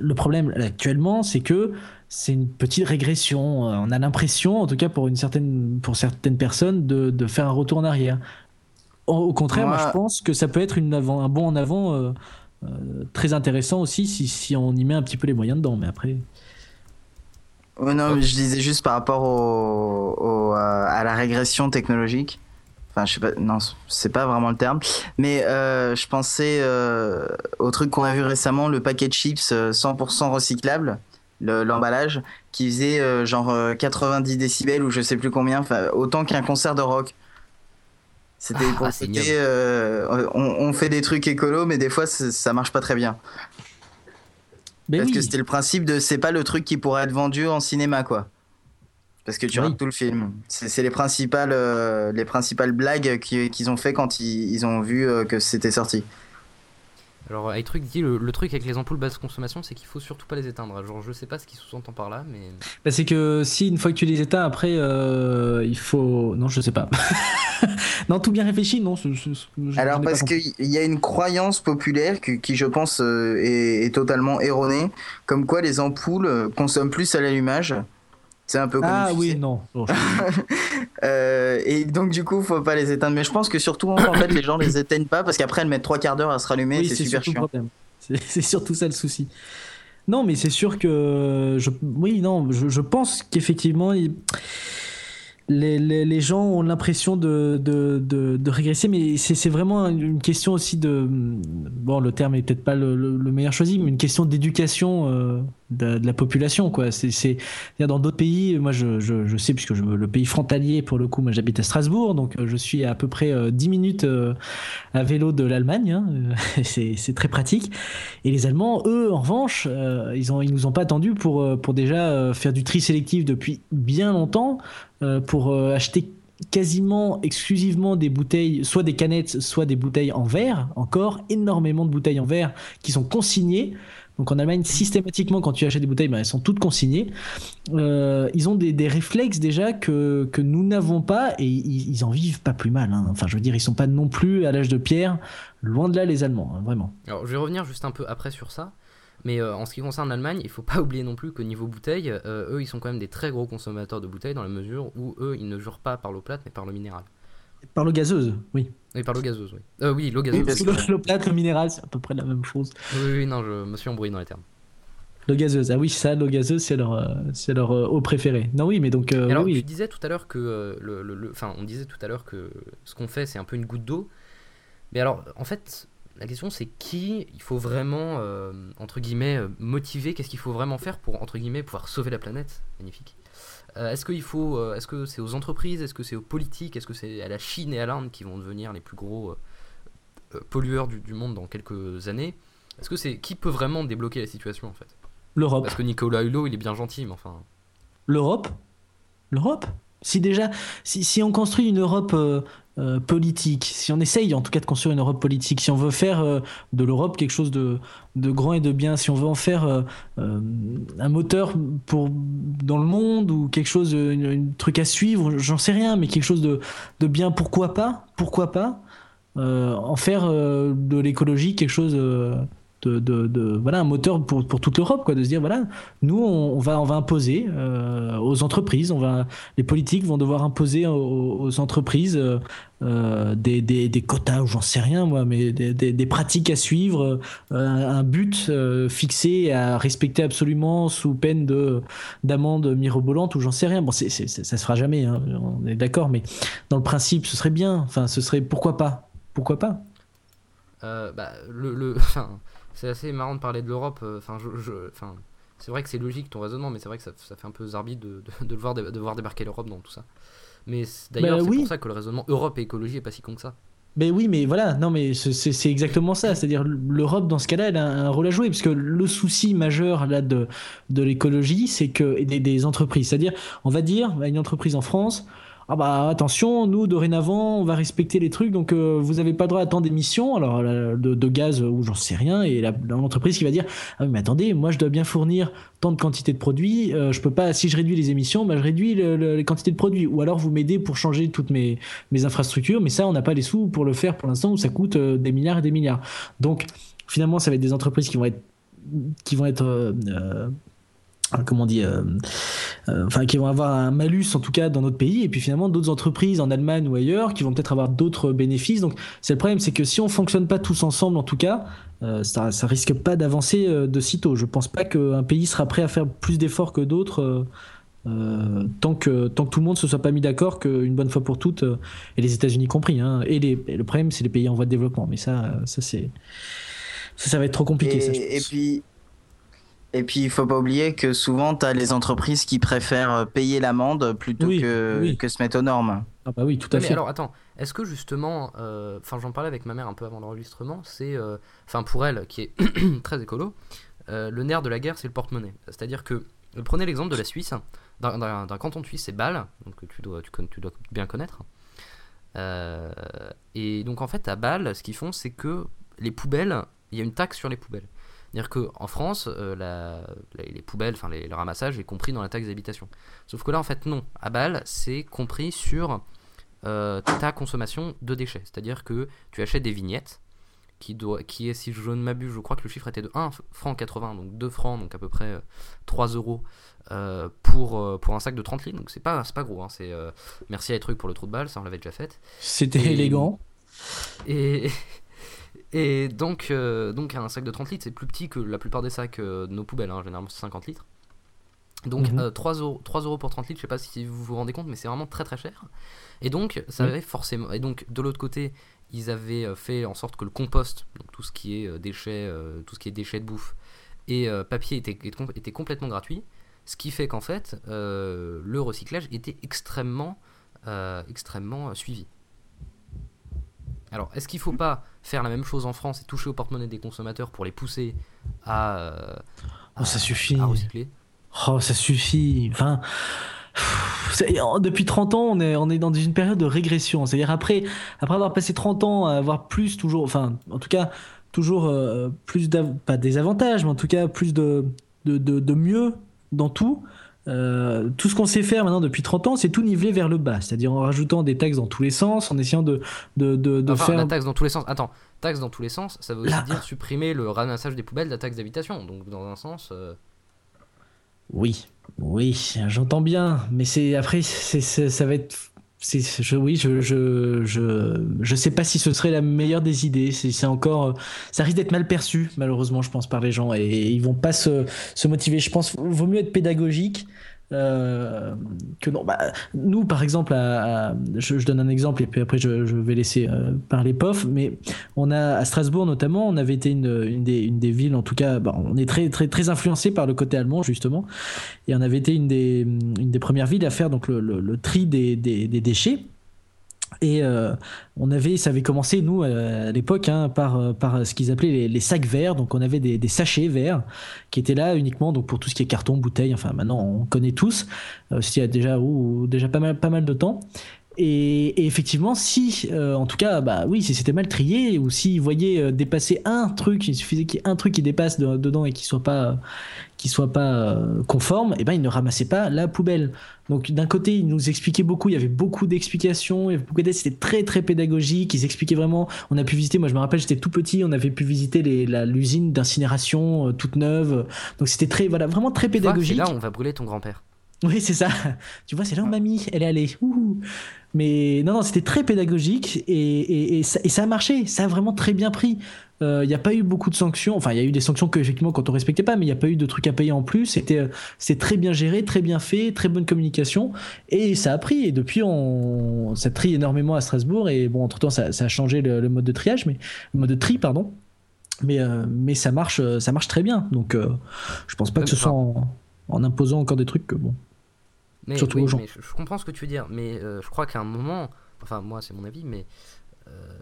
le problème actuellement c'est que c'est une petite régression. On a l'impression, en tout cas pour une certaine certaines personnes, de faire un retour en arrière. Au contraire, moi, moi je pense que ça peut être une avant, un bon en avant euh, euh, très intéressant aussi si, si, on y met un petit peu les moyens dedans. Mais après. Oh non, je disais juste par rapport au, au, à la régression technologique. Enfin, je sais pas, non, c'est pas vraiment le terme. Mais euh, je pensais euh, au truc qu'on a vu récemment, le paquet de chips 100% euh, recyclable, l'emballage, qui faisait euh, genre 90 décibels ou je sais plus combien, autant qu'un concert de rock. C'était ah, euh, on, on, fait des trucs écolo, mais des fois ça marche pas très bien. Mais Parce oui. que c'était le principe de c'est pas le truc qui pourrait être vendu en cinéma quoi. Parce que tu oui. rates tout le film. C'est les principales euh, les principales blagues qu'ils qu ont fait quand ils, ils ont vu euh, que c'était sorti. Alors, truc dit le, le, truc avec les ampoules basse consommation, c'est qu'il faut surtout pas les éteindre. Genre, je sais pas ce qu'il sous-entend par là, mais. Bah, c'est que si une fois que tu les éteins, après, euh, il faut. Non, je sais pas. *laughs* non, tout bien réfléchi, non. Alors, parce qu'il y a une croyance populaire qui, je pense, euh, est, est, totalement erronée, comme quoi les ampoules consomment plus à l'allumage. C'est un peu comme Ah oui, non. *laughs* euh, et donc, du coup, faut pas les éteindre. Mais je pense que surtout, en fait, les gens les éteignent pas parce qu'après, elles mettent trois quarts d'heure à se rallumer. c'est super chiant. C'est surtout ça le souci. Non, mais c'est sûr que. Je... Oui, non, je, je pense qu'effectivement. Il les, les, gens ont l'impression de, de, de, régresser, mais c'est vraiment une question aussi de. Bon, le terme est peut-être pas le, le, meilleur choisi, mais une question d'éducation euh, de, la population. Quoi. C'est, dans d'autres pays, moi je, je, sais, puisque le pays frontalier, pour le coup, moi j'habite à Strasbourg, donc euh, je suis à peu près 10 euh, minutes à vélo de l'Allemagne, hein, *laughs* c'est très pratique. Et les Allemands, eux, en revanche, ils, ont, ils nous ont pas attendu pour, pour déjà faire du tri sélectif depuis bien longtemps. Euh, pour euh, acheter quasiment exclusivement des bouteilles, soit des canettes, soit des bouteilles en verre, encore énormément de bouteilles en verre qui sont consignées. Donc en Allemagne, systématiquement, quand tu achètes des bouteilles, ben, elles sont toutes consignées. Euh, ils ont des, réflexes déjà que, que nous n'avons pas et ils, en vivent pas plus mal. Hein. Enfin, je veux dire, ils sont pas non plus à l'âge de pierre, loin de là les Allemands, hein, vraiment. Alors je vais revenir juste un peu après sur ça. Mais euh, en ce qui concerne l'Allemagne, il faut pas *laughs* oublier non plus qu'au niveau bouteille, euh, eux, ils sont quand même des très gros consommateurs de bouteilles dans la mesure où eux, ils ne jurent pas par l'eau plate, mais par l'eau minérale. Par l'eau gazeuse, oui. Oui, par l'eau gazeuse, oui. Euh, oui, l'eau gazeuse. l'eau plate, l'eau minérale, c'est à peu près la même chose. Oui, oui, non, je me suis embrouillé dans les termes. L'eau gazeuse, ah oui, ça, l'eau gazeuse, c'est leur, euh, c'est leur eau préférée. Non, oui, mais donc. alors, oui. tu disais tout à l'heure que. le, le, enfin, on disait tout à l'heure que ce qu'on fait, c'est un peu une goutte d'eau. Mais alors, en fait, la question c'est qui il faut vraiment, euh, entre guillemets, euh, motiver, qu'est-ce qu'il faut vraiment faire pour, entre guillemets, pouvoir sauver la planète? Magnifique. Euh, est-ce qu'il faut, est-ce que c'est aux entreprises, est-ce que c'est aux politiques, est-ce que c'est à la Chine et à l'Inde qui vont devenir les plus gros pollueurs du, monde dans quelques années? Est-ce que c'est qui peut vraiment débloquer la situation en fait? L'Europe. Parce que Nicolas Hulot, il est bien gentil, mais enfin. L'Europe? L'Europe? Si déjà, si, on construit une Europe euh, politique, si on essaye en tout cas de construire une Europe politique, si on veut faire euh, de l'Europe quelque chose de, de, grand et de bien, si on veut en faire euh, un moteur pour, dans le monde ou quelque chose, un truc à suivre, j'en sais rien, mais quelque chose de, de bien, pourquoi pas Pourquoi pas En faire de l'écologie quelque chose de, de, voilà un moteur pour, pour toute l'Europe quoi de se dire voilà nous on, va on va imposer euh, aux entreprises on va les politiques vont devoir imposer aux, entreprises euh, euh, des, des, des, quotas ou j'en sais rien moi mais des, des pratiques à suivre un, but fixé à respecter absolument sous peine de d'amende mirobolante ou j'en sais rien. Bon c'est, ça se fera jamais hein, on est d'accord mais dans le principe ce serait bien. Enfin ce serait pourquoi pas? Pourquoi pas? Bah, le, *laughs* c'est assez marrant de parler de l'Europe. Euh, enfin, je, enfin, c'est vrai que c'est logique ton raisonnement, mais c'est vrai que ça, ça, fait un peu zarbi de, de, de, voir, de, voir débarquer l'Europe dans tout ça. Mais d'ailleurs, bah c'est pour ça que le raisonnement Europe et écologie est pas si con que ça. Mais oui, mais voilà, non, mais c'est exactement ça. C'est-à-dire, l'Europe, dans ce cas-là, elle a un rôle à jouer, parce que le souci majeur là de, de l'écologie, c'est que des, des entreprises, c'est-à-dire, on va dire, une entreprise en France, ah bah attention, nous dorénavant on va respecter les trucs, donc euh, vous n'avez pas droit à tant d'émissions, alors de, gaz ou j'en sais rien, et l'entreprise qui va dire ah mais attendez, moi je dois bien fournir tant de quantité de produits, euh, je peux pas, si je réduis les émissions, bah, je réduis les quantités de produits, ou alors vous m'aidez pour changer toutes mes, infrastructures, mais ça on n'a pas les sous pour le faire pour l'instant, où ça coûte euh, des milliards et des milliards. Donc finalement ça va être des entreprises qui vont être qui vont être comment on dit, euh, euh, enfin qui vont avoir un malus en tout cas dans notre pays, et puis finalement d'autres entreprises en Allemagne ou ailleurs qui vont peut-être avoir d'autres bénéfices. Donc c'est le problème, c'est que si on fonctionne pas tous ensemble, en tout cas, euh, ça, ça risque pas d'avancer de sitôt. Je pense pas qu'un pays sera prêt à faire plus d'efforts que d'autres. tant que tant que tout le monde se soit pas mis d'accord qu'une bonne fois pour toutes et les États-Unis compris hein, et, les, le problème c'est les pays en voie de développement mais ça ça c'est ça, va être trop compliqué et puis et puis, il faut pas oublier que souvent, tu as les entreprises qui préfèrent euh, payer l'amende plutôt que, que se mettre aux normes. Ah bah oui, tout à fait. Mais alors, attends, est-ce que justement, euh, enfin, j'en parlais avec ma mère un peu avant l'enregistrement, c'est, euh, enfin, pour elle, qui est *coughs* très écolo, le nerf de la guerre, c'est le porte-monnaie. C'est-à-dire que, prenez l'exemple de la Suisse, d'un canton de Suisse, c'est Bâle, donc tu dois, tu, tu dois bien connaître. et donc, en fait, à Bâle, ce qu'ils font, c'est que les poubelles il y a une taxe sur les poubelles. C'est-à-dire qu'en France, euh, les, poubelles, enfin les, le ramassage est compris dans la taxe d'habitation. Sauf que là, en fait, non. À Bâle, c'est compris sur euh, ta consommation de déchets. C'est-à-dire que tu achètes des vignettes qui, doit, qui est, si je ne m'abuse, je crois que le chiffre était de 1 franc 80, donc 2 francs, donc à peu près 3 euh, euros pour, pour un sac de 30 litres. Donc c'est pas, pas gros. Hein. c'est, merci à trucs pour le trou de balle, ça on l'avait déjà fait. C'était élégant. Et, et donc, euh, donc un sac de 30 litres, c'est plus petit que la plupart des sacs euh, de nos poubelles, hein, généralement c'est 50 litres. Donc 3, mhm. euh, euros, 3 euros pour 30 litres, je sais pas si vous vous rendez compte, mais c'est vraiment très très cher. Et donc, ça avait forcément. Et donc, de l'autre côté, ils avaient fait en sorte que le compost, donc tout ce qui est déchets, tout ce qui est déchets de bouffe, et papier était, était, complètement gratuit. Ce qui fait qu'en fait, le recyclage était extrêmement, extrêmement suivi. Alors, est-ce qu'il ne faut pas faire la même chose en France et toucher au porte-monnaie des consommateurs pour les pousser à, euh, oh, ça suffit. recycler? Oh, ça suffit. Enfin, depuis 30 ans, on est, on est dans une période de régression. C'est-à-dire après, après avoir passé 30 ans à avoir plus, toujours, enfin, en tout cas, toujours euh, plus, pas des avantages, mais en tout cas, plus de, de, de mieux dans tout. Euh, tout ce qu'on sait faire maintenant depuis 30 ans, c'est tout niveler vers le bas, c'est-à-dire en rajoutant des taxes dans tous les sens, en essayant de, de, de, faire. La taxe dans tous les sens. Attends, taxe dans tous les sens, ça veut aussi dire supprimer le ramassage des poubelles de la taxe d'habitation. Donc, dans un sens. Euh, oui, oui, j'entends bien, mais c'est après, c'est, ça va être je, oui, je, je, je, je, sais pas si ce serait la meilleure des idées. C'est encore, ça risque d'être mal perçu, malheureusement, je pense, par les gens, et, ils vont pas se, se motiver. Je pense, vaut mieux être pédagogique euh, que non. Bah, nous, par exemple, je, donne un exemple et puis après je, vais laisser euh, parler POF, mais on a à Strasbourg notamment, on avait été une, des, villes, en tout cas, bah, on est très très très influencé par le côté allemand justement, et on avait été une des, premières villes à faire donc le, tri des déchets. Et euh, on avait, ça avait commencé, nous, euh, à l'époque, hein, par, euh, ce qu'ils appelaient les, sacs verts. Donc, on avait des, sachets verts qui étaient là uniquement donc, pour tout ce qui est carton, bouteille. Enfin, maintenant, on connaît tous. Euh, il y a déjà, ou déjà pas, mal, de temps. Et, effectivement, si, en tout cas, bah oui, si c'était mal trié ou s'ils voyaient dépasser un truc, il suffisait qu'il y ait un truc qui dépasse dedans et qui soit pas, qui soit pas euh, conforme, et eh ben ils ne ramassaient pas la poubelle. Donc d'un côté, ils nous expliquaient beaucoup, il y avait beaucoup d'explications, c'était très très pédagogique, ils expliquaient vraiment. On a pu visiter, moi je me rappelle, j'étais tout petit, on avait pu visiter l'usine d'incinération toute neuve, donc c'était très, voilà, vraiment très pédagogique. là, on va brûler ton grand-père. Oui, c'est ça. Tu vois, c'est là où mamie, elle est allée. Mais non, non, c'était très pédagogique et, et, ça, a marché. Ça a vraiment très bien pris. Il euh, n'y a pas eu beaucoup de sanctions. Enfin, il y a eu des sanctions que, effectivement, quand on respectait pas, mais il n'y a pas eu de trucs à payer en plus. C'était c'est très bien géré, très bien fait, très bonne communication. Et ça a pris. Et depuis, on, ça trie énormément à Strasbourg. Et bon, entre-temps, ça, a changé le, mode de triage, mais le mode de tri, pardon. Mais, euh, mais ça, marche, ça marche très bien. Donc, euh, je pense pas que ce soit en, en imposant encore des trucs que, bon, mais, je, comprends ce que tu veux dire, mais euh, je crois qu'à un moment, enfin moi c'est mon avis, mais euh,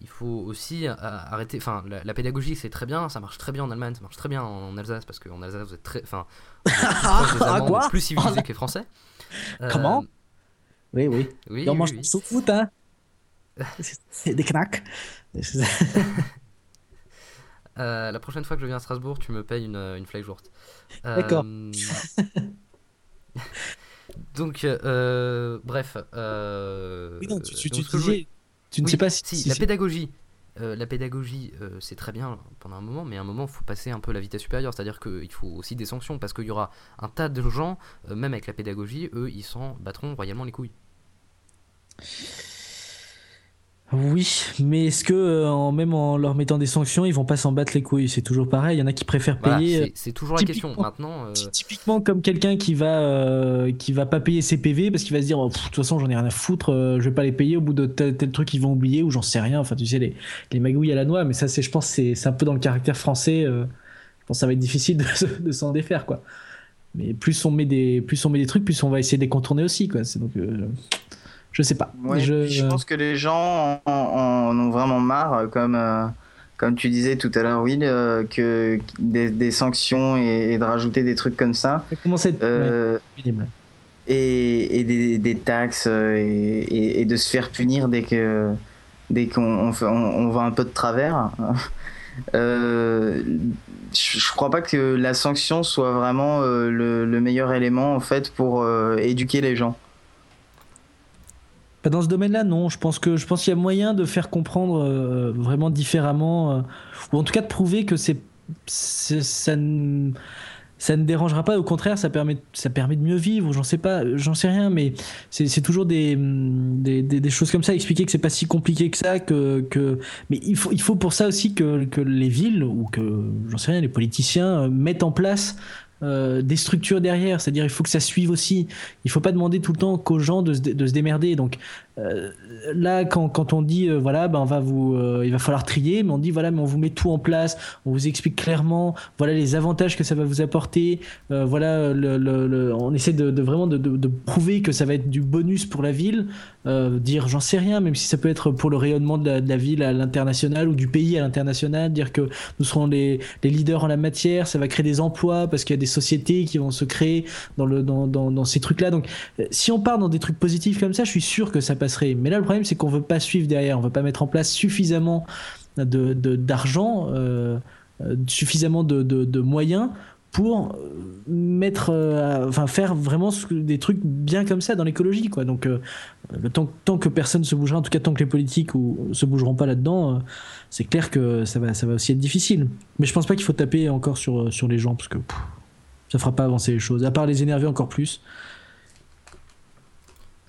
il faut aussi arrêter. Enfin, la, pédagogie c'est très bien, ça marche très bien en Allemagne, ça marche très bien en, Alsace parce qu'en Alsace vous êtes très, enfin, *laughs* plus, plus civilisés *laughs* que les Français. Euh, Comment? Oui, oui. oui on mange oui, sous foot, hein. *laughs* C'est des knacks. la prochaine fois que je viens à Strasbourg, tu me payes une, une. D'accord. Donc, euh, bref. Euh, oui, non, tu, tu, tu, ne sais pas si. la pédagogie. Euh, la pédagogie, c'est très bien pendant un moment, mais à un moment, il faut passer un peu la vitesse supérieure. C'est-à-dire qu'il faut aussi des sanctions, parce qu'il y aura un tas de gens, même avec la pédagogie, eux, ils s'en battront royalement les couilles. Oui, mais est-ce que euh, même en leur mettant des sanctions, ils vont pas s'en battre les couilles? C'est toujours pareil. Il y en a qui préfèrent payer. Euh, c'est toujours la question. Maintenant, euh, typiquement comme quelqu'un qui va qui va pas payer ses PV parce qu'il va se dire oh, de toute façon j'en ai rien à foutre, je vais pas les payer au bout de tel, truc ils vont oublier ou j'en sais rien. Enfin tu sais les, les magouilles à la noix, mais ça c'est je pense c'est un peu dans le caractère français. je pense que ça va être difficile de, de s'en défaire quoi. Mais plus on met des plus on met des trucs, plus on va essayer de les contourner aussi quoi. C'est donc je sais pas. je... pense que les gens en, ont vraiment marre, comme, euh, comme tu disais tout à l'heure, Will, euh, que des, sanctions et, de rajouter des trucs comme ça. Euh, et, et des, taxes et, de se faire punir dès que dès qu'on on, on, va un peu de travers. *laughs* euh, je, je crois pas que la sanction soit vraiment euh, le, le meilleur élément en fait pour euh, éduquer les gens. Pas dans ce domaine-là, non. Je pense que je pense qu'il y a moyen de faire comprendre euh, vraiment différemment, euh, ou en tout cas de prouver que c'est ça ne dérangera pas. Au contraire, ça permet ça permet de mieux vivre. J'en sais pas, j'en sais rien, mais c'est toujours des, hum, des, des, des choses comme ça. Expliquer que c'est pas si compliqué que ça, que, que mais il faut il faut pour ça aussi que que les villes ou que j'en sais rien, les politiciens euh, mettent en place euh, des structures derrière, c'est-à-dire il faut que ça suive aussi. Il faut pas demander tout le temps qu'aux gens de se, de se démerder. Donc euh, là, quand, on dit euh, voilà, ben on va vous, euh, il va falloir trier, mais on dit voilà, mais on vous met tout en place, on vous explique clairement, voilà les avantages que ça va vous apporter, voilà, on essaie de, vraiment de, prouver que ça va être du bonus pour la ville, dire j'en sais rien, même si ça peut être pour le rayonnement de la, ville à l'international ou du pays à l'international, dire que nous serons les, leaders en la matière, ça va créer des emplois parce qu'il y a des sociétés qui vont se créer dans, dans, ces trucs-là. Donc, si on part dans des trucs positifs comme ça, je suis sûr que ça Mais là, le problème, c'est qu'on veut pas suivre derrière, on veut pas mettre en place suffisamment de, d'argent, euh, euh, suffisamment de, de, moyens pour euh, mettre, enfin faire vraiment des trucs bien comme ça dans l'écologie. Donc, euh, tant que personne se bougera, en tout cas tant que les politiques ou, se bougeront pas là-dedans, c'est clair que ça va, ça va aussi être difficile. Mais je pense pas qu'il faut taper encore sur, sur les gens parce que pff, ça fera pas avancer les choses. À part les énerver encore plus.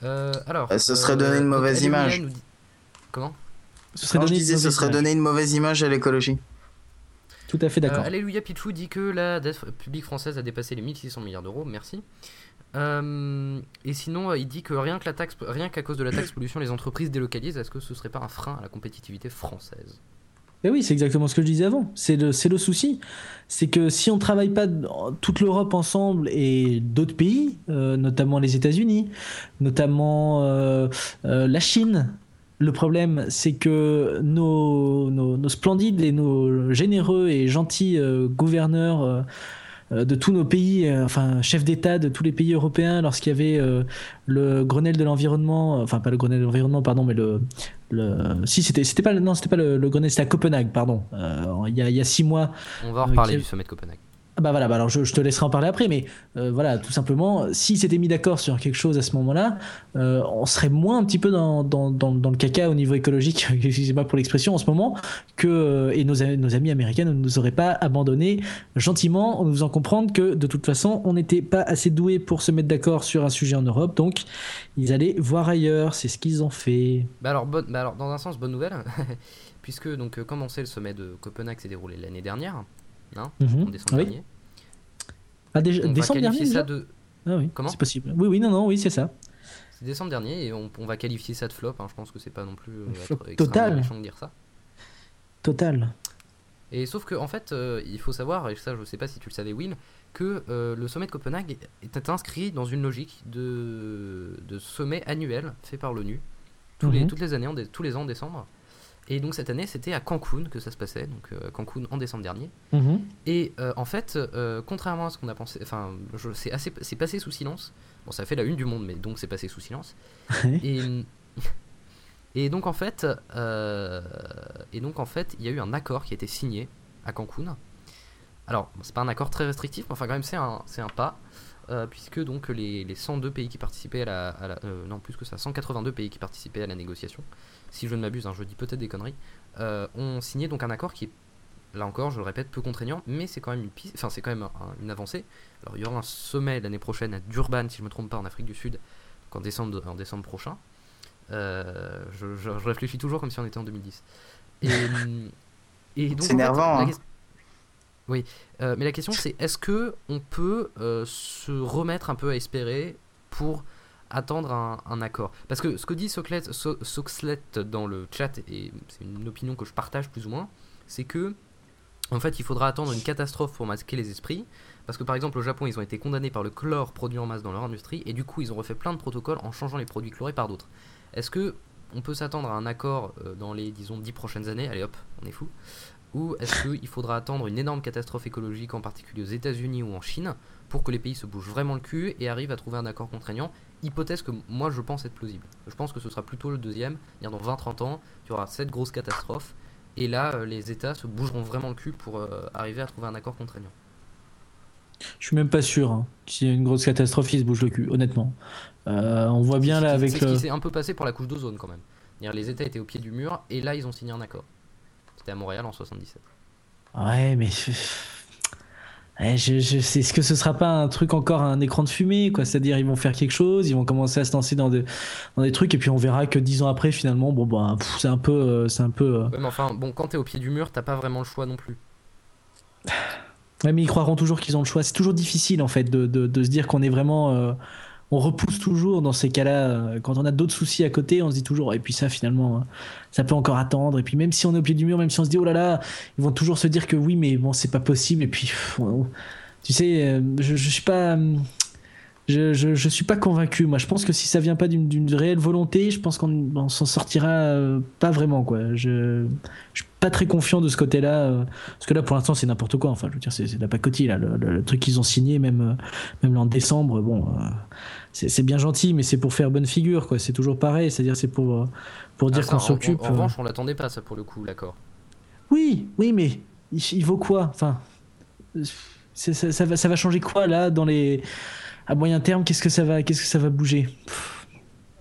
Euh, alors, Euh, ce serait donner une donc, mauvaise image. nous dit- Comment Ce serait je donner disais une ce mauvaise serait image. donner une mauvaise image à l'écologie. Tout à fait d'accord. Euh, Alléluia Pichou dit que la dette publique française a dépassé les 1600 milliards d'euros. Merci. Euh, et sinon, euh, il dit que rien que la taxe, rien qu'à cause de la taxe pollution, les entreprises délocalisent. Est-ce que ce serait pas un frein à la compétitivité française? Mais oui, c'est exactement ce que je disais avant. C'est le, le souci. C'est que si on travaille pas toute l'Europe ensemble et d'autres pays, euh, notamment les États-Unis, notamment euh, euh, la Chine, le problème, c'est que nos, nos, nos splendides et nos généreux et gentils euh, gouverneurs euh, de tous nos pays, euh, enfin chefs d'État de tous les pays européens, lorsqu'il y avait euh, le Grenelle de l'environnement, enfin pas le Grenelle de l'environnement, pardon, mais le, le si c'était c'était pas le- non c'était pas le, le Grenelle, c'était à Copenhague, pardon. Euh, il y a il y a six mois, On va en reparler du sommet de Copenhague. Ah bah voilà, bah alors je, te laisserai en parler après, mais euh, voilà, tout simplement, s'ils s'étaient mis d'accord sur quelque chose à ce moment-là, euh, on serait moins un petit peu dans, dans, dans, le caca au niveau écologique, *laughs* excusez-moi pour l'expression en ce moment, que, euh, et nos, amis américains ne nous auraient pas abandonnés gentiment en nous faisant comprendre que de toute façon, on n'était pas assez doués pour se mettre d'accord sur un sujet en Europe, donc ils allaient voir ailleurs, c'est ce qu'ils ont fait. Bah alors, bonne, bah alors, dans un sens, bonne nouvelle, *laughs* puisque donc, comme on sait, le sommet de Copenhague s'est déroulé l'année dernière, hein, Mhm. en décembre Oui. dernier. Ah, déjà, On va décembre qualifier dernier ça de, Ah oui, Comment c'est possible. Oui, oui, non, non, oui, c'est ça. c'est décembre dernier et on, on va qualifier ça de flop. hein, je pense que c'est pas non plus euh, Flop être total. méchant de dire ça. Total. Et sauf que en fait, euh, il faut savoir, et ça je sais pas si tu le savais Will, que euh, le sommet de Copenhague était inscrit dans une logique de, de sommet annuel fait par l'ONU tous les, Mhm. toutes les années, en dé- tous les ans en décembre. Et donc cette année c'était à Cancun que ça se passait, donc euh, Cancun en décembre dernier. Mhm. Et euh, en fait, euh, contrairement à ce qu'on a pensé, enfin, c'est assez, c'est passé sous silence. Bon, ça a fait la une du monde, mais donc c'est passé sous silence. *laughs* et, et donc en fait, euh, et donc en fait, il y a eu un accord qui a été signé à Cancun. Alors, bon, c'est pas un accord très restrictif, mais enfin quand même c'est un, c'est un pas, euh, puisque donc les, les 102 pays qui participaient à la, à la- euh, non plus que ça, 182 pays qui participaient à la négociation, si je ne m'abuse, hein, je dis peut-être des conneries, euh, ont signé donc un accord qui est là encore, je le répète, peu contraignant, mais c'est quand même une piste, enfin c'est quand même un- une avancée. Alors il y aura un sommet l'année prochaine à Durban, si je me trompe pas, en Afrique du Sud, donc en décembre, en décembre prochain. Je, je- je réfléchis toujours comme si on était en 2010. Et, *laughs* et donc, C'est en fait, énervant, la hein. ques- Oui, euh, mais la question c'est est-ce que on peut euh, se remettre un peu à espérer pour attendre un, accord? Parce que ce que dit Soclet, So- Soxlet dans le chat, et c'est une opinion que je partage plus ou moins, c'est que en fait il faudra attendre une catastrophe pour masquer les esprits. Parce que par exemple au Japon ils ont été condamnés par le chlore produit en masse dans leur industrie et du coup ils ont refait plein de protocoles en changeant les produits chlorés par d'autres. Est-ce que on peut s'attendre à un accord euh, dans les disons 10 prochaines années? Allez hop, on est fou. Ou est-ce qu'il faudra attendre une énorme catastrophe écologique, en particulier aux États-Unis ou en Chine, pour que les pays se bougent vraiment le cul et arrivent à trouver un accord contraignant? Hypothèse que moi je pense être plausible. Je pense que ce sera plutôt le deuxième, dans 20-30 ans, tu auras cette grosse catastrophe Et là, les États se bougeront vraiment le cul pour arriver à trouver un accord contraignant. Je suis même pas sûr hein, qu'il y ait une grosse catastrophe, il se bouge le cul, honnêtement. on voit bien là avec. C'est ce qui s'est un peu passé pour la couche d'ozone quand même. Les États étaient au pied du mur et là ils ont signé un accord. C'était à Montréal en 77. Ouais, mais. je, je sais, est-ce que ce sera pas un truc encore un écran de fumée, quoi? C'est-à-dire, ils vont faire quelque chose, ils vont commencer à se lancer dans, dans des trucs, et puis on verra que dix ans après, finalement, bon, bah, c'est un peu. Euh, c'est un peu euh, mais enfin, bon, quand t'es au pied du mur, t'as pas vraiment le choix non plus. Ouais, mais ils croiront toujours qu'ils ont le choix. C'est toujours difficile, en fait, de, de, se dire qu'on est vraiment. Euh, on repousse toujours dans ces cas-là. Euh, quand on a d'autres soucis à côté, on se dit toujours, et puis ça finalement, hein, ça peut encore attendre. Et puis même si on est au pied du mur, même si on se dit, oh là là, ils vont toujours se dire que oui, mais bon, c'est pas possible. Et puis, tu sais, euh, je, je suis pas. Je, je, suis pas convaincu. Moi, je pense que si ça vient pas d'une réelle volonté, je pense qu'on s'en sortira euh, pas vraiment. Quoi. Je, je suis pas très confiant de ce côté-là. parce que là, pour l'instant, c'est n'importe quoi. Enfin, je veux dire, c'est de la pacotille. Là. Le, truc qu'ils ont signé, même, même en décembre, bon c'est bien gentil, mais c'est pour faire bonne figure, quoi. C'est toujours pareil, c'est-à-dire c'est pour, pour dire ah, qu'on s'occupe. En, euh. revanche, on l'attendait pas, ça, pour le coup, l'accord. Oui, oui, mais il, vaut quoi? Enfin, ça, va, ça va changer quoi, là, dans les... à moyen terme Qu'est-ce que ça va, qu'est-ce que ça va bouger?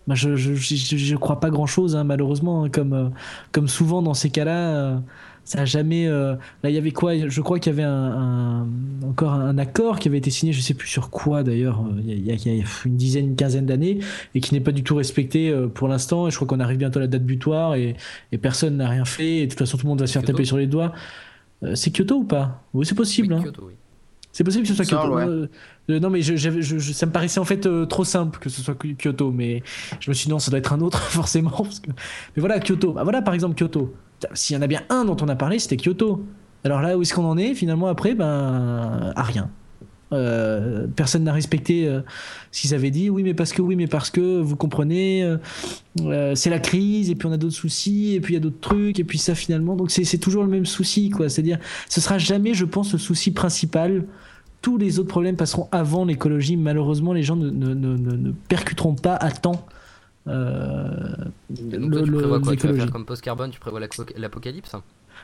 Moi, je, je, je, crois pas grand-chose, hein, malheureusement, hein, comme, euh, comme souvent dans ces cas-là. Euh, ça a jamais. Euh, là, il y avait quoi? Je crois qu'il y avait un, encore un accord qui avait été signé, je sais plus sur quoi d'ailleurs, il y, a, une dizaine, une quinzaine d'années, et qui n'est pas du tout respecté pour l'instant. Et je crois qu'on arrive bientôt à la date butoir et, personne n'a rien fait. Et de toute façon, tout le monde va se faire taper sur les doigts. c'est Kyoto ou pas? Oui, c'est possible. Hein. C'est possible que ce soit Kyoto. non, mais je, ça me paraissait en fait trop simple que ce soit Kyoto, mais je me suis dit non, ça doit être un autre *laughs* forcément. Mais voilà, Kyoto. Bah, voilà par exemple Kyoto. S'il y en a bien un dont on a parlé, c'était Kyoto. Alors là, où est-ce qu'on en est finalement après? Ben, à rien. Euh, personne n'a respecté euh, ce qu'ils avaient dit. Oui, mais parce que, oui, mais parce que, vous comprenez, euh, c'est la crise, et puis on a d'autres soucis, et puis il y a d'autres trucs, et puis ça finalement. Donc c'est toujours le même souci, quoi. C'est-à-dire, ce sera jamais, je pense, le souci principal. Tous les autres problèmes passeront avant l'écologie. Malheureusement, les gens ne, ne, ne, ne percuteront pas à temps euh, donc toi, tu prévois quoi Tu vas faire comme post-carbone, tu prévois l'apocalypse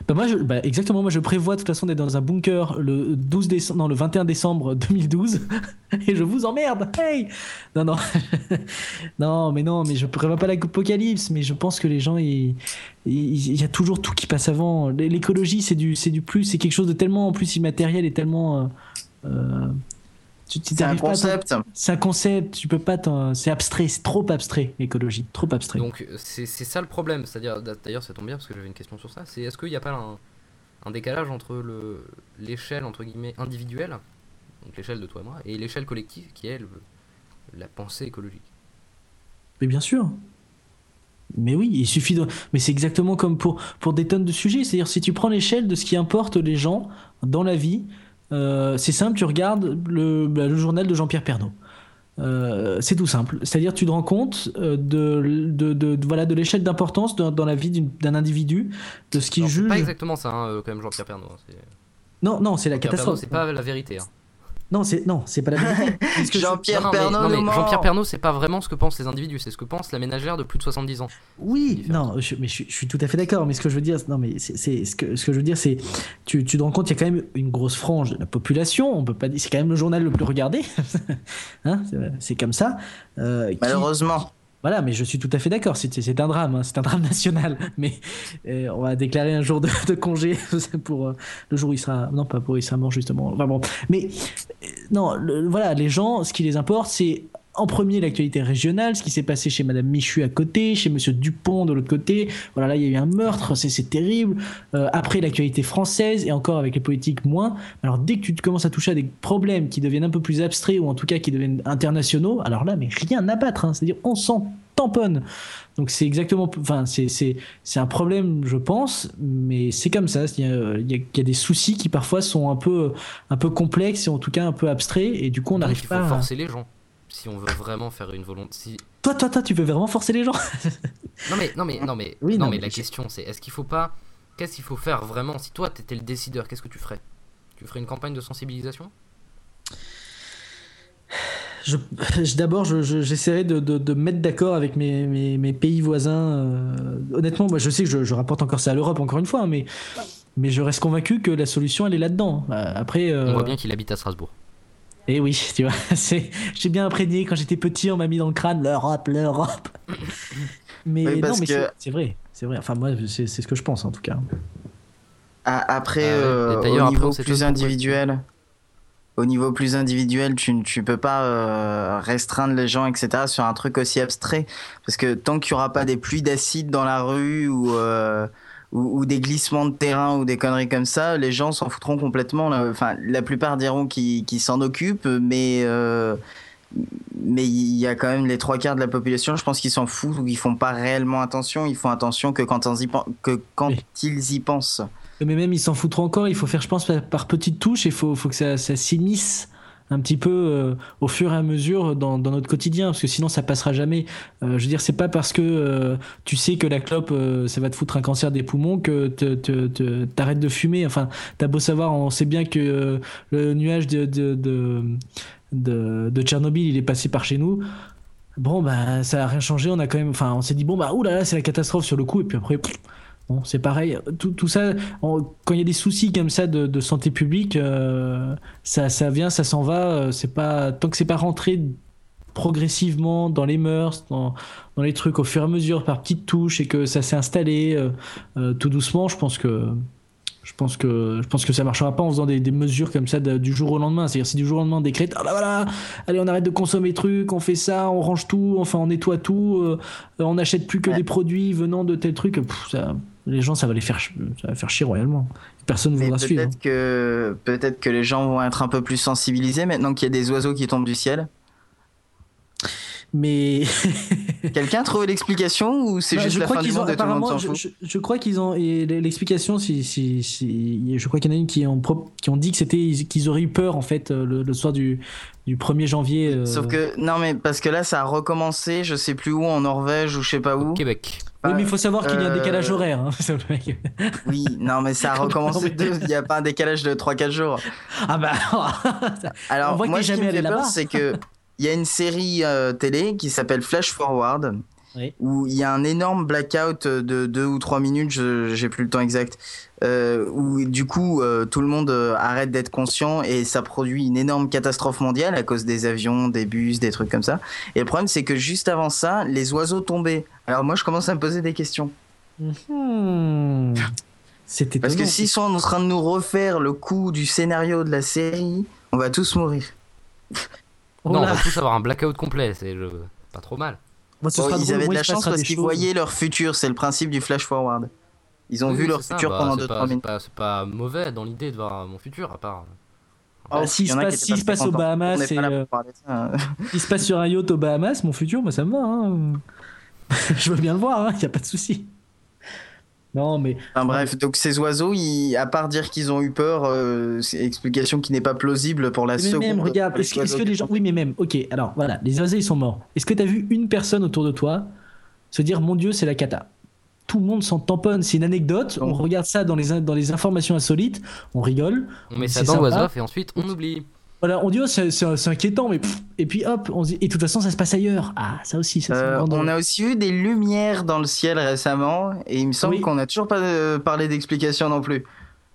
bah moi, je, bah exactement, moi je prévois de toute façon d'être dans un bunker le 12 décembre, non, le 21 décembre 2012 *laughs* et je vous emmerde. Hey! Non non. *laughs* Non mais non mais je prévois pas l'apocalypse, mais je pense que les gens il, y a toujours tout qui passe avant. L'écologie c'est du c'est du plus, c'est quelque chose de tellement en plus immatériel et tellement euh c'est un concept. C'est un concept, tu peux pas C'est abstrait, c'est trop abstrait, l'écologie, trop abstrait. Donc c'est ça le problème, c'est-à-dire, d'ailleurs ça tombe bien parce que j'avais une question sur ça, c'est est-ce qu'il n'y a pas un, décalage entre l'échelle, entre guillemets, individuelle, donc l'échelle de toi et moi, et l'échelle collective qui est la pensée écologique? Mais bien sûr mais oui, il suffit de. Mais c'est exactement comme pour, pour des tonnes de sujets. C'est-à-dire, si tu prends l'échelle de ce qui importe les gens dans la vie, euh, c'est simple, tu regardes le, bah, journal de Jean-Pierre Pernaud. Euh, c'est tout simple. C'est-à-dire, tu te rends compte euh, de, de, voilà, de l'échelle d'importance dans, la vie d'un individu, de ce qui juge. C'est pas exactement ça, hein, quand même, Jean-Pierre Pernaud. Hein, non, non, c'est la catastrophe. C'est pas la vérité. Hein. Non, c'est non, c'est pas la vérité. *laughs* Jean-Pierre Pernaut. Jean-Pierre Pernaut, c'est pas vraiment ce que pensent les individus, c'est ce que pense la ménagère de plus de 70 ans. Oui, non, je, mais je, suis tout à fait d'accord. Mais ce que je veux dire, non, mais c'est ce que ce que je veux dire, c'est tu, tu te rends compte, il y a quand même une grosse frange de la population. On peut pas dire, c'est quand même le journal le plus regardé. *laughs* hein, c'est comme ça. Euh, Malheureusement. Voilà, mais je suis tout à fait d'accord. C'est un drame, hein, c'est un drame *laughs* national. Mais euh, on va déclarer un jour de, congé *laughs* pour euh, le jour où il sera. Non, pas pour il sera mort justement. Mais euh, non, voilà, les gens, ce qui les importe, c'est en premier l'actualité régionale, ce qui s'est passé chez Madame Michu à côté, chez Monsieur Dupont de l'autre côté. Voilà, là il y a eu un meurtre, c'est terrible. Euh, après l'actualité française et encore avec les politiques moins. Alors dès que tu commences à toucher à des problèmes qui deviennent un peu plus abstraits ou en tout cas qui deviennent internationaux, alors là mais rien à battre. Hein. C'est-à-dire on s'en tamponne. Donc c'est exactement, enfin c'est c'est un problème je pense, mais c'est comme ça. Il y, a, il y, a, des soucis qui parfois sont un peu un peu complexes et en tout cas un peu abstraits et du coup on n'arrive pas. à forcer les gens si on veut vraiment faire une volonté. Toi, toi, toi, tu veux vraiment forcer les gens *laughs* Non mais, non mais, non mais, oui, non, mais, la question c'est, est-ce qu'il faut pas, qu'est-ce qu'il faut faire vraiment Si toi, t'étais le décideur, qu'est-ce que tu ferais? Tu ferais une campagne de sensibilisation? Je, D'abord, j'essaierai de, de, me mettre d'accord avec mes, mes, pays voisins. Euh, honnêtement, moi, je sais que je, rapporte encore ça à l'Europe, encore une fois, hein, mais, mais je reste convaincu que la solution, elle est là-dedans. Euh, après, On voit bien qu'il habite à Strasbourg. Et eh oui, tu vois, *laughs* j'ai bien imprégné quand j'étais petit, on m'a mis dans le crâne l'Europe, l'Europe. *laughs* mais non, mais c'est vrai, c'est vrai. Enfin, moi, c'est ce que je pense en tout cas. Après, ah au niveau plus individuel, au niveau plus individuel, tu tu peux pas euh, restreindre les gens, etc. sur un truc aussi abstrait, parce que tant qu'il y aura pas des pluies d'acide dans la rue ou ou, des glissements de terrain ou des conneries comme ça, les gens s'en foutront complètement. Enfin, la plupart diront qu'ils s'en occupent, mais euh, mais il y a quand même les trois quarts de la population, je pense qu'ils s'en foutent ou qu'ils font pas réellement attention. Ils font attention que quand, on y, que quand ils y pensent. Mais même ils s'en foutront encore. Il faut faire, je pense, par, petites touches. Il faut, faut que ça, ça s'immisce un petit peu euh, au fur et à mesure dans, notre quotidien parce que sinon ça passera jamais. Euh, je veux dire c'est pas parce que euh, tu sais que la clope ça va te foutre un cancer des poumons que t'arrêtes de fumer. Enfin t'as beau savoir on sait bien que le nuage de de, de, de, Tchernobyl il est passé par chez nous. Bon bah ça a rien changé. On a quand même enfin on s'est dit bon bah oulala c'est la catastrophe sur le coup. Et puis après Bon, c'est pareil. Tout, tout ça, quand il y a des soucis comme ça de, de santé publique, euh, ça, ça vient, ça s'en va. Euh, c'est pas tant que c'est pas rentré progressivement dans les mœurs, dans, dans, les trucs au fur et à mesure, par petites touches, et que ça s'est installé euh, tout doucement. Je pense que je pense que je pense que ça marchera pas en faisant des, des mesures comme ça du jour au lendemain. C'est-à-dire si du jour au lendemain on décrète, ah bah voilà, allez on arrête de consommer trucs, on fait ça, on range tout, enfin on nettoie tout, on n'achète plus que des produits venant de tel truc. ça, les gens, ça va les faire, ça va faire chier royalement. Personne ne voudra suivre. Peut-être que, peut-être que les gens vont être un peu plus sensibilisés maintenant qu'il y a des oiseaux qui tombent du ciel. Mais *laughs* quelqu'un a trouvé l'explication ou c'est bah, juste la fin du monde apparemment, je, crois qu'ils ont l'explication. Si, si, si, je crois qu'il y en a une qui ont qui ont dit que c'était qu'ils auraient eu peur en fait euh, le, soir du du 1er janvier. Euh. Sauf que non mais parce que là ça a recommencé, je sais plus où en Norvège ou je sais pas où. Québec. oui, mais il faut savoir qu'il y a un euh, décalage horaire. Hein, *laughs* oui, non, mais ça a *laughs* recommencé. Il n'y a pas un décalage de 3-4 jours. Ah bah. Alors, moi, ce jamais qui me fait peur, c'est que il y a une série euh, télé qui s'appelle Flash Forward. Où il y a un énorme blackout de 2 ou 3 minutes, je j'ai plus le temps exact, euh, où du coup euh, tout le monde arrête d'être conscient et ça produit une énorme catastrophe mondiale à cause des avions, des bus, des trucs comme ça. Et le problème c'est que juste avant ça, les oiseaux tombaient. Alors moi je commence à me poser des questions. Hmm. C'était Parce que s'ils sont en train de nous refaire le coup du scénario de la série, on va tous mourir. Non, on va tous avoir un blackout complet, c'est pas trop mal. Moi, ce ils avaient de la chance parce qu'ils voyaient leur futur, c'est le principe du flash forward. Ils ont vu leur futur bah, pendant 2-3 minutes. C'est pas, mauvais dans l'idée de voir mon futur, à part. Bah, S'il se passe, si se passe aux Bahamas, et, euh, *laughs* s'il se passe sur un yacht aux Bahamas, mon futur, moi ça me va. Hein. *laughs* Je veux bien le voir, il hein, n'y a pas de souci. Non, mais. bref, donc ces oiseaux, à part dire qu'ils ont eu peur, euh, c'est une explication qui n'est pas plausible pour la mais seconde. Même, regarde, est-ce que, les gens. Oui, mais même, ok, alors voilà, les oiseaux, ils sont morts. Est-ce que tu as vu une personne autour de toi se dire, mon Dieu, c'est la cata? Tout le monde s'en tamponne. C'est une anecdote. On regarde ça dans les, dans les informations insolites. On rigole. On met ça dans l'oiseau et ensuite on oublie. Voilà, on dit oh, c'est inquiétant, mais et puis hop, on dit, et de toute façon ça se passe ailleurs. Ah, ça aussi, ça. Euh, on a aussi eu des lumières dans le ciel récemment, et il me semble qu'on n'a toujours pas euh, parlé d'explication non plus.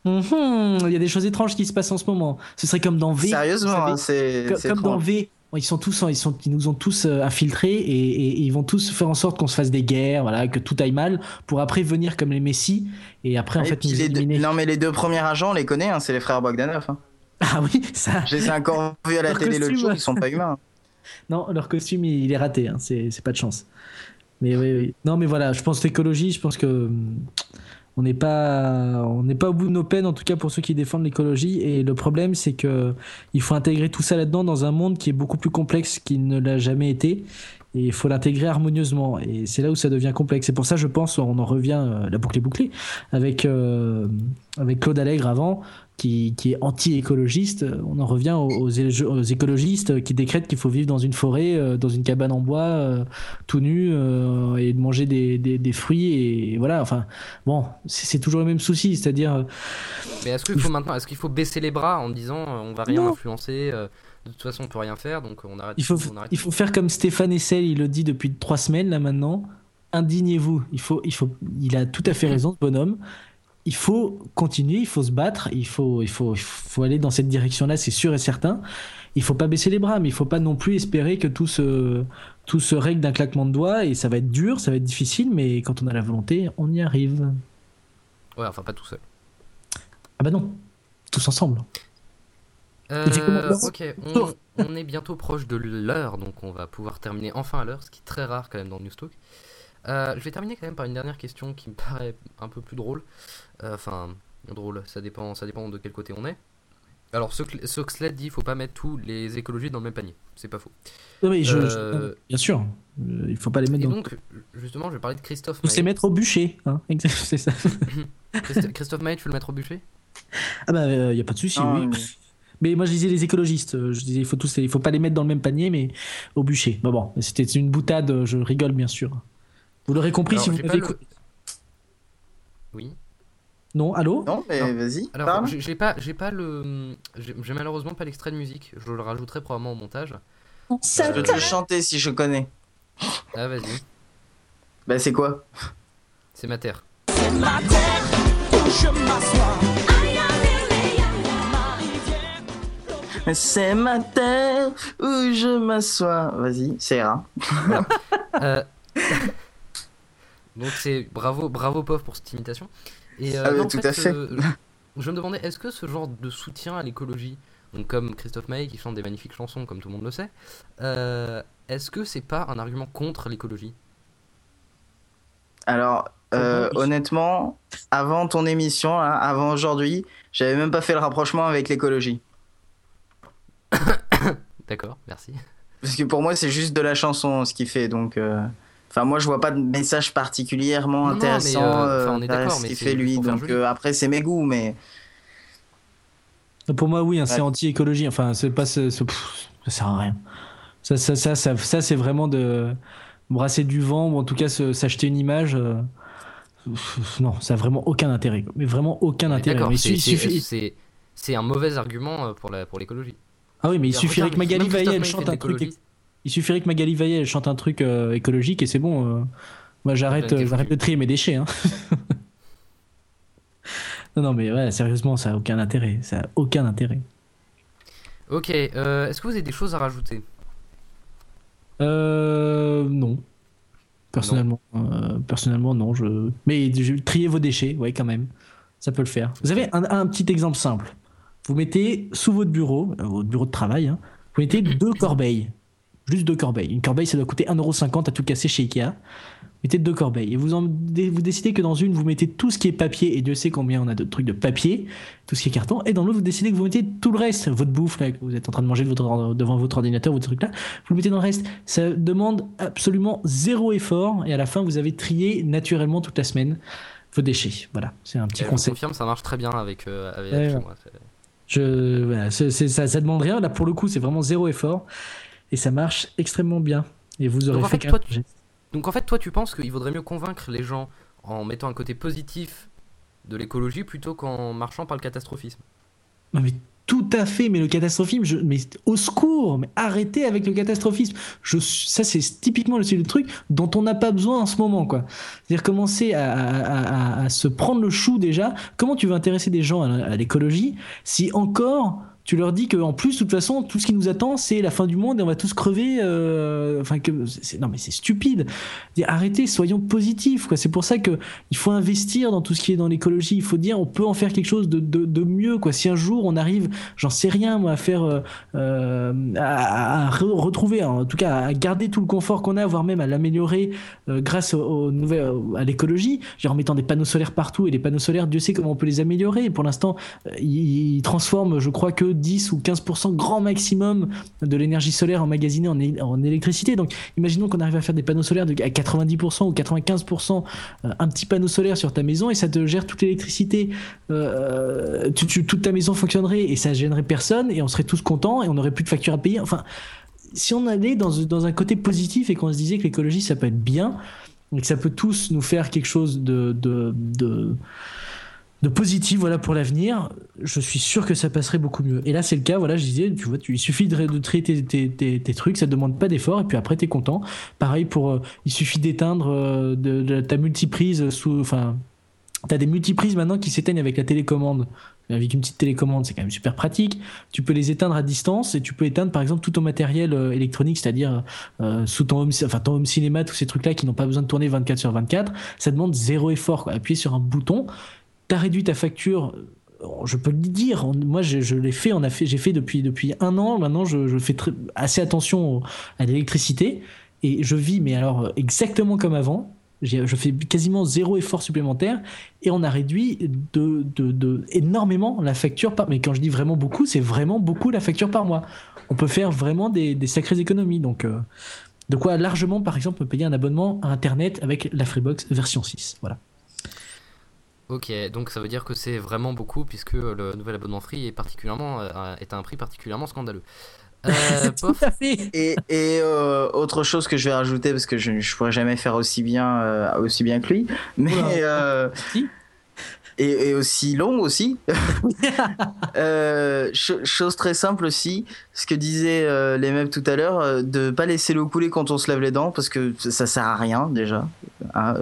Mhm, il y a des choses étranges qui se passent en ce moment. Ce serait comme dans V. Sérieusement, hein, c'est comme, dans V. Ils sont tous, ils sont, ils nous ont tous euh, infiltrés et, ils vont tous faire en sorte qu'on se fasse des guerres, voilà, que tout aille mal, pour après venir comme les messies et après en fait nous éliminer. non mais les deux premiers agents, on les connaît, hein, c'est les frères Bogdanov. Hein. *laughs* Ah oui, ça. Je les ai encore vus à la télé le jour, ils sont pas humains. *laughs* non, leur costume, il est raté, hein. c'est pas de chance. Mais oui, oui. Non, mais voilà, je pense l'écologie, je pense que hum, on n'est pas on n'est pas au bout de nos peines en tout cas pour ceux qui défendent l'écologie et le problème c'est que il faut intégrer tout ça là-dedans dans un monde qui est beaucoup plus complexe qu'il ne l'a jamais été et il faut l'intégrer harmonieusement et c'est là où ça devient complexe et pour ça je pense on en revient euh, la boucle est bouclée avec euh, avec Claude Allègre avant qui, est anti-écologiste, on en revient aux, écologistes qui décrètent qu'il faut vivre dans une forêt, euh, dans une cabane en bois, euh, tout nu, et de manger des, fruits. Et voilà, enfin, bon, c'est toujours le même souci, c'est-à-dire. Mais est-ce qu'il faut maintenant, est-ce qu'il faut baisser les bras en disant on va rien influencer de toute façon on peut rien faire, donc on arrête. Il faut, on arrête il faut faire comme Stéphane Essel, il le dit depuis trois semaines là maintenant. Indignez-vous. Il faut, il faut, il a tout à fait raison, ce bonhomme. Il faut continuer, il faut se battre, il faut, il faut, il faut aller dans cette direction-là, c'est sûr et certain. Il faut pas baisser les bras, mais il faut pas non plus espérer que tout se, tout se règle d'un claquement de doigts. Et ça va être dur, ça va être difficile, mais quand on a la volonté, on y arrive. Ouais, enfin pas tout seul. Ah bah non, tous ensemble. Euh, c'est ok, on, on est bientôt proche de l'heure, donc on va pouvoir terminer enfin à l'heure, ce qui est très rare quand même dans News Talk. Euh, je vais terminer quand même par une dernière question qui me paraît un peu plus drôle. Euh, Enfin, drôle, ça dépend, ça dépend de quel côté on est. Alors, Soxlet dit, faut pas mettre tous les écologistes dans le même panier. C'est pas faux. Non, mais je, Euh, je- bien sûr, il faut pas les mettre Et dans. donc, justement, je vais parler de Christophe Maé. mettre au bûcher, hein. *laughs* C'est ça. Christ- *laughs* Christophe Maé, tu veux le mettre au bûcher? Ah bah il a pas de souci, oui. mais- Mais moi je disais les écologistes, euh, je disais il faut tous, il faut pas les mettre dans le même panier, mais au bûcher. Bah bon, c'était une boutade, euh, je rigole bien sûr. Vous l'aurez compris Alors, si vous le- écouté. Oui. Non, allô? Non, mais vas-y. Alors, parle. j'ai pas, j'ai pas le, j'ai malheureusement pas l'extrait de musique. Je le rajouterai probablement au montage. Je peux te le chanter si je connais. Ah, vas-y. Bah, c'est quoi? C'est ma terre. C'est ma terre où je m'assois. Vas-y, c'est ira. *laughs* Euh, Donc c'est bravo, bravo Pov pour cette imitation. Et euh, Ah en tout fait, à fait. euh, je me demandais, est-ce que ce genre de soutien à l'écologie, donc comme Christophe Maé qui chante des magnifiques chansons, comme tout le monde le sait, euh, est-ce que c'est pas un argument contre l'écologie? Alors, euh, honnêtement, avant ton émission, là, avant aujourd'hui, j'avais même pas fait le rapprochement avec l'écologie. *coughs* D'accord, merci. Parce que pour moi, c'est juste de la chanson ce qu'il fait. Donc, euh, enfin, moi, je vois pas de message particulièrement Non, non, mais, intéressant euh, euh, enfin, on est d'accord, ce mais qu'il c'est fait lui. Donc, euh, après, c'est mes goûts, mais Pour moi, oui, hein, c'est anti-écologie. Enfin, c'est pas, ce- ce- pff, ça sert à rien. Ça, ça, ça, ça, ça, c'est vraiment de brasser du vent ou en tout cas s'acheter une image. euh, pff, Non, ça a vraiment aucun intérêt. Mais vraiment aucun intérêt. D'accord, c'est- suffit- un mauvais argument pour la pour l'écologie. Ah oui, mais il suffirait que Magali Vaillet elle chante un truc. Il suffirait que Magali Vaillet elle chante un truc euh, écologique et c'est bon. euh. Moi, j'arrête, euh, j'arrête de trier mes déchets. hein. *laughs* non, non, mais ouais, sérieusement, ça a aucun intérêt. Ça a aucun intérêt. Ok, euh, est-ce que vous avez des choses à rajouter? Euh, non. Personnellement, euh, personnellement, non. Je... Mais je... trier vos déchets, ouais, quand même. Ça peut le faire. Vous avez un, un petit exemple simple. Vous mettez sous votre bureau, euh, votre bureau de travail, hein, vous mettez deux corbeilles. Juste deux corbeilles. Une corbeille, ça doit coûter 1,50€ à tout casser chez Ikea. Vous mettez deux corbeilles. Et vous, en- vous décidez que dans une, vous mettez tout ce qui est papier, et Dieu sait combien on a de trucs de papier, tout ce qui est carton. Et dans l'autre, vous décidez que vous mettez tout le reste, votre bouffe, là, que vous êtes en train de manger de votre- devant votre ordinateur, votre truc là, vous le mettez dans le reste. Ça demande absolument zéro effort. Et à la fin, vous avez trié naturellement toute la semaine vos déchets. Voilà, c'est un petit Je conseil. confirme, ça marche très bien avec, euh, avec Ouais, chez ouais. Je, voilà, ça, ça demande rien. Là, pour le coup, c'est vraiment zéro effort. Et ça marche extrêmement bien. Et vous aurez Donc, en fait fait, toi, projet. Donc en fait, toi, tu penses qu'il vaudrait mieux convaincre les gens en mettant un côté positif de l'écologie plutôt qu'en marchant par le catastrophisme? Mais tout à fait, mais le catastrophisme, mais au secours, mais arrêtez avec le catastrophisme. Je, ça, c'est typiquement le, c'est le truc dont on n'a pas besoin en ce moment, quoi. C'est-à-dire commencer à, à- se prendre le chou déjà. Comment tu veux intéresser des gens à l'écologie si encore tu leur dis qu'en plus, de toute façon, tout ce qui nous attend, c'est la fin du monde et on va tous crever. euh, Enfin, non, mais c'est stupide. Arrêtez, soyons positifs. C'est pour ça que il faut investir dans tout ce qui est dans l'écologie. Il faut dire, on peut en faire quelque chose de, mieux. Si un jour on arrive, j'en sais rien, à faire, euh, euh, à, à re- retrouver, en tout cas, à garder tout le confort qu'on a, voire même à l'améliorer grâce aux, nouvelles, à l'écologie, en mettant des panneaux solaires partout et les panneaux solaires, Dieu sait comment on peut les améliorer. Pour l'instant, ils transforment, je crois que 10 ou 15% grand maximum de l'énergie solaire emmagasinée en, en électricité. Donc, imaginons qu'on arrive à faire des panneaux solaires à 90% ou 95%, euh, un petit panneau solaire sur ta maison et ça te gère toute l'électricité. Euh, tu- toute ta maison fonctionnerait et ça gênerait personne et on serait tous contents et on n'aurait plus de factures à payer. Enfin, si on allait dans, un côté positif et qu'on se disait que l'écologie ça peut être bien et que ça peut tous nous faire quelque chose de de positif voilà pour l'avenir, je suis sûr que ça passerait beaucoup mieux. Et là c'est le cas, voilà, je disais, tu vois, tu, il suffit de, de traiter tes, tes, tes, trucs, ça demande pas d'effort et puis après tu es content. Pareil pour, euh, il suffit d'éteindre euh, ta multiprise sous, enfin, T'as des multiprises maintenant qui s'éteignent avec la télécommande. Avec une petite télécommande, c'est quand même super pratique. Tu peux les éteindre à distance et tu peux éteindre par exemple tout ton matériel euh, électronique, c'est-à-dire euh, sous ton home, enfin ton home cinéma, tous ces trucs-là qui n'ont pas besoin de tourner 24 sur 24. Ça demande zéro effort. Quoi. Appuyer sur un bouton, t'as réduit ta facture. Euh, je peux le dire. Moi, je, l'ai fait. Fait. J'ai fait depuis depuis un an. Maintenant, je, fais assez attention à l'électricité et je vis, mais alors exactement comme avant je fais quasiment zéro effort supplémentaire et on a réduit énormément la facture par. Mais quand je dis vraiment beaucoup, c'est vraiment beaucoup la facture par mois. On peut faire vraiment des, des sacrées économies. Donc, euh, de quoi largement, par exemple, payer un abonnement à Internet avec la Freebox version 6. Voilà. Ok, donc ça veut dire que c'est vraiment beaucoup puisque le nouvel abonnement free est particulièrement euh, est à un prix particulièrement scandaleux. Euh, *laughs* et, et euh, autre chose que je vais rajouter parce que je ne pourrais jamais faire aussi bien euh, aussi bien que lui, mais euh, et, et, aussi long aussi. *laughs* euh, chose très simple aussi, ce que disaient euh, les mêmes tout à l'heure, de pas laisser l'eau couler quand on se lave les dents parce que ça sert à rien déjà. Hein,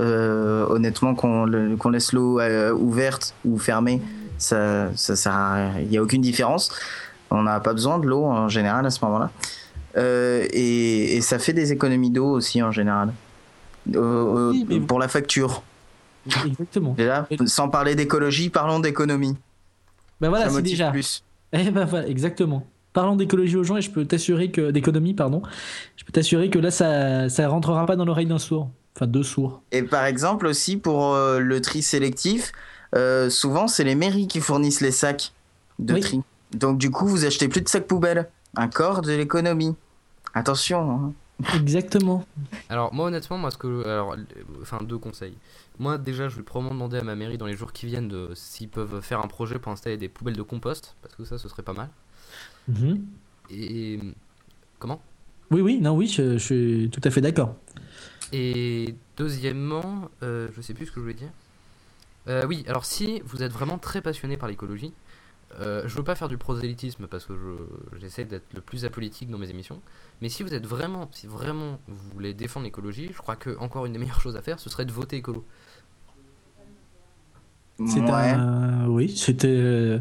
honnêtement, qu'on laisse l'eau ouverte ou fermée, ça ça sert à Il n'y a aucune différence. On n'a pas besoin de l'eau en général à ce moment-là. Euh, et, et, ça fait des économies d'eau aussi en général. Euh, pour la facture. Exactement. Déjà, sans parler d'écologie, parlons d'économie. Ben voilà, c'est déjà. Plus. Eh ben voilà, exactement. Parlons d'écologie aux gens et je peux t'assurer que d'économie, pardon. Je peux t'assurer que là, ça, ça rentrera pas dans l'oreille d'un sourd, enfin deux sourds. Et par exemple aussi pour euh, le tri sélectif, euh, souvent c'est les mairies qui fournissent les sacs de oui. tri. Donc du coup, vous achetez plus de sacs poubelles. Un corps de l'économie. Attention. Hein. Exactement. Alors moi honnêtement, moi ce que, alors, enfin deux conseils. Moi déjà, je vais probablement demander à ma mairie dans les jours qui viennent de s'ils peuvent faire un projet pour installer des poubelles de compost, parce que ça, ce serait pas mal. -hmm. Et comment? Oui, oui, non, oui, je, je suis tout à fait d'accord. Et deuxièmement, euh, je sais plus ce que je voulais dire. Euh, oui, alors si vous êtes vraiment très passionné par l'écologie, euh, je veux pas faire du prosélytisme parce que j'essaie je, d'être le plus apolitique dans mes émissions. Mais si vous êtes vraiment, si vraiment vous voulez défendre l'écologie, je crois que encore une des meilleures choses à faire, ce serait de voter écolo. C'est ouais. un, oui, c'était,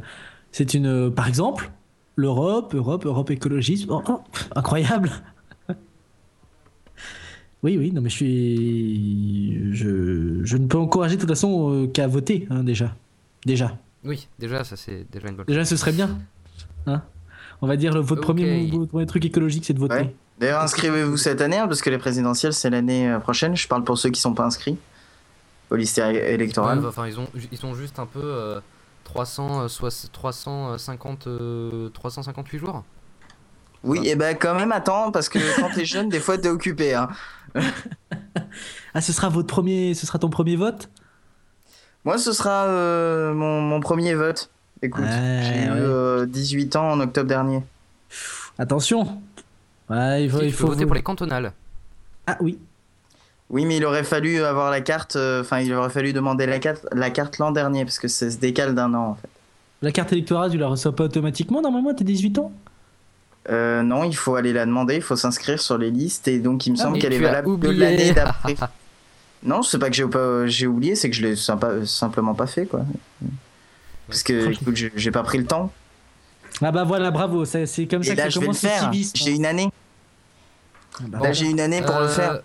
c'est une, par exemple, l'Europe, Europe, Europe écologisme, oh, oh, incroyable. *laughs* oui, oui, non mais je suis, je, je ne peux encourager de toute façon euh, qu'à voter hein, déjà, déjà. Oui, déjà, ça c'est déjà une bonne Déjà, ce serait bien. Hein On va dire le, votre, okay. premier, votre premier truc écologique, c'est de voter. Ouais. D'ailleurs, inscrivez-vous cette année, hein, parce que les présidentielles, c'est l'année prochaine. Je parle pour ceux qui ne sont pas inscrits au lycée électoral. Ouais, enfin, ils, ont, ils sont juste un peu euh, 300, soit, 350, euh, 358 jours. Oui, et ben quand même, attends, parce que quand t'es jeune, des fois t'es occupé. Hein. *laughs* ah, ce sera votre premier, ce sera ton premier vote? Moi, ce sera euh, mon, mon, premier vote. Écoute, ouais, j'ai eu euh, 18 ans en octobre dernier. Attention. Ouais, il faut, si, il faut voter pour les cantonales. Ah oui. Oui, mais il aurait fallu avoir la carte. Enfin, euh, il aurait fallu demander la carte, la carte l'an dernier parce que ça se décale d'un an en fait. La carte électorale, tu la reçois pas automatiquement normalement T'es 18 ans? Euh, Non, il faut aller la demander. Il faut s'inscrire sur les listes et donc il me ah, semble qu'elle est valable de l'année *laughs* d'après. Non, c'est pas que j'ai pas j'ai oublié, c'est que je l'ai simplement pas fait quoi. Parce que j'ai pas pris le temps. Ah bah voilà, bravo, c'est comme ça là, que ça je commence vais le faire. J'ai une année. Bah, là, j'ai une année pour euh, le faire.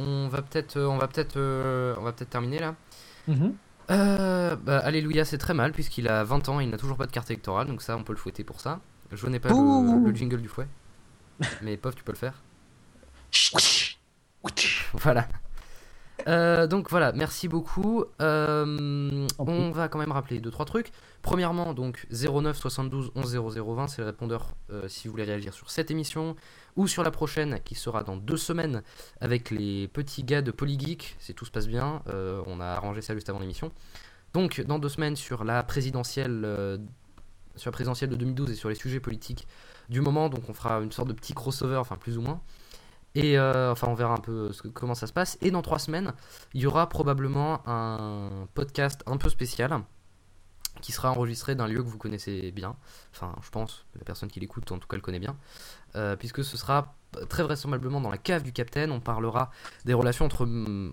On va peut-être on va peut-être euh, on va peut-être terminer là. Mm -hmm. euh, bah, Alléluia, c'est très mal puisqu'il a 20 ans, et il n'a toujours pas de carte électorale, donc ça on peut le fouetter pour ça. Je n'ai pas le, le, jingle du fouet. *laughs* Mais pauvre, tu peux le faire. voilà. Euh, donc voilà, merci beaucoup. Euh, on va quand même rappeler deux trois trucs. Premièrement, donc 09 72 11 0020, c'est le répondeur euh, si vous voulez réagir sur cette émission ou sur la prochaine qui sera dans deux semaines avec les petits gars de Polygeek. Si tout se passe bien, euh, on a arrangé ça juste avant l'émission. Donc dans deux semaines sur la présidentielle, euh, sur la présidentielle de 2012 et sur les sujets politiques du moment. Donc on fera une sorte de petit crossover, enfin plus ou moins. Et euh, enfin, on verra un peu comment ça se passe. Et dans trois semaines, il y aura probablement un podcast un peu spécial qui sera enregistré d'un lieu que vous connaissez bien. Enfin, je pense, la personne qui l'écoute, en tout cas, le connaît bien. Euh, puisque ce sera très vraisemblablement dans la cave du Capitaine. On parlera des relations entre,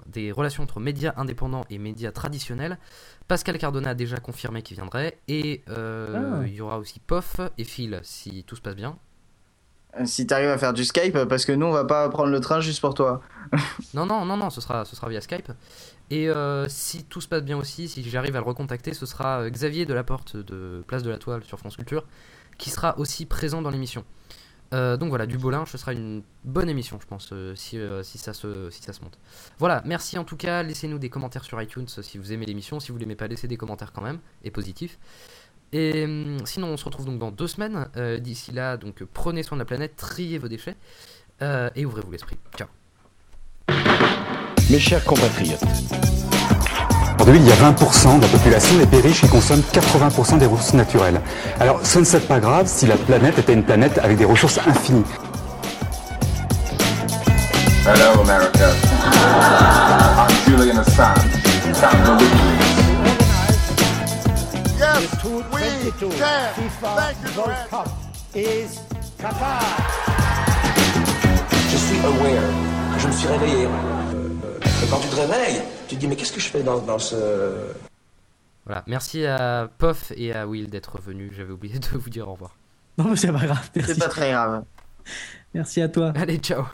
des relations entre médias indépendants et médias traditionnels. Pascal Cardona a déjà confirmé qu'il viendrait. Et euh, Ah. il y aura aussi Pof et Phil, si tout se passe bien. Euh, Si t'arrives à faire du Skype, parce que nous, on va pas prendre le train juste pour toi. Non, non, non, non, ce sera, ce sera via Skype. Et euh, si tout se passe bien aussi, si j'arrive à le recontacter, ce sera euh, Xavier Delaporte de Place de la Toile sur France Culture, qui sera aussi présent dans l'émission. Euh, donc voilà, du Bolin, ce sera une bonne émission, je pense, si, si, ça se, si ça se monte. Voilà, merci en tout cas, laissez-nous des commentaires sur iTunes si vous aimez l'émission, si vous l'aimez pas, laissez des commentaires quand même, et positifs. Et hum, sinon, on se retrouve donc dans deux semaines. D'ici là, donc prenez soin de la planète, triez vos déchets, et ouvrez-vous l'esprit. Ciao. Mes chers compatriotes, Aujourd'hui, il y a 20% de la population des pays riches qui consomment 80% des ressources naturelles. Alors, ce ne serait pas grave si la planète était une planète avec des ressources infinies. Hello, America. I'm Julian Assange, of WikiLeaks. Yes, we can. Thank you, Grant. is Qatar. Je suis aware. Je me suis réveillé. Euh, quand tu te réveilles, tu te dis mais qu'est-ce que je fais dans, dans ce... Voilà, merci à Pof et à Will d'être venus. J'avais oublié de vous dire au revoir. Non, mais c'est pas grave. Merci. C'est pas très grave. Merci à toi. Allez, ciao.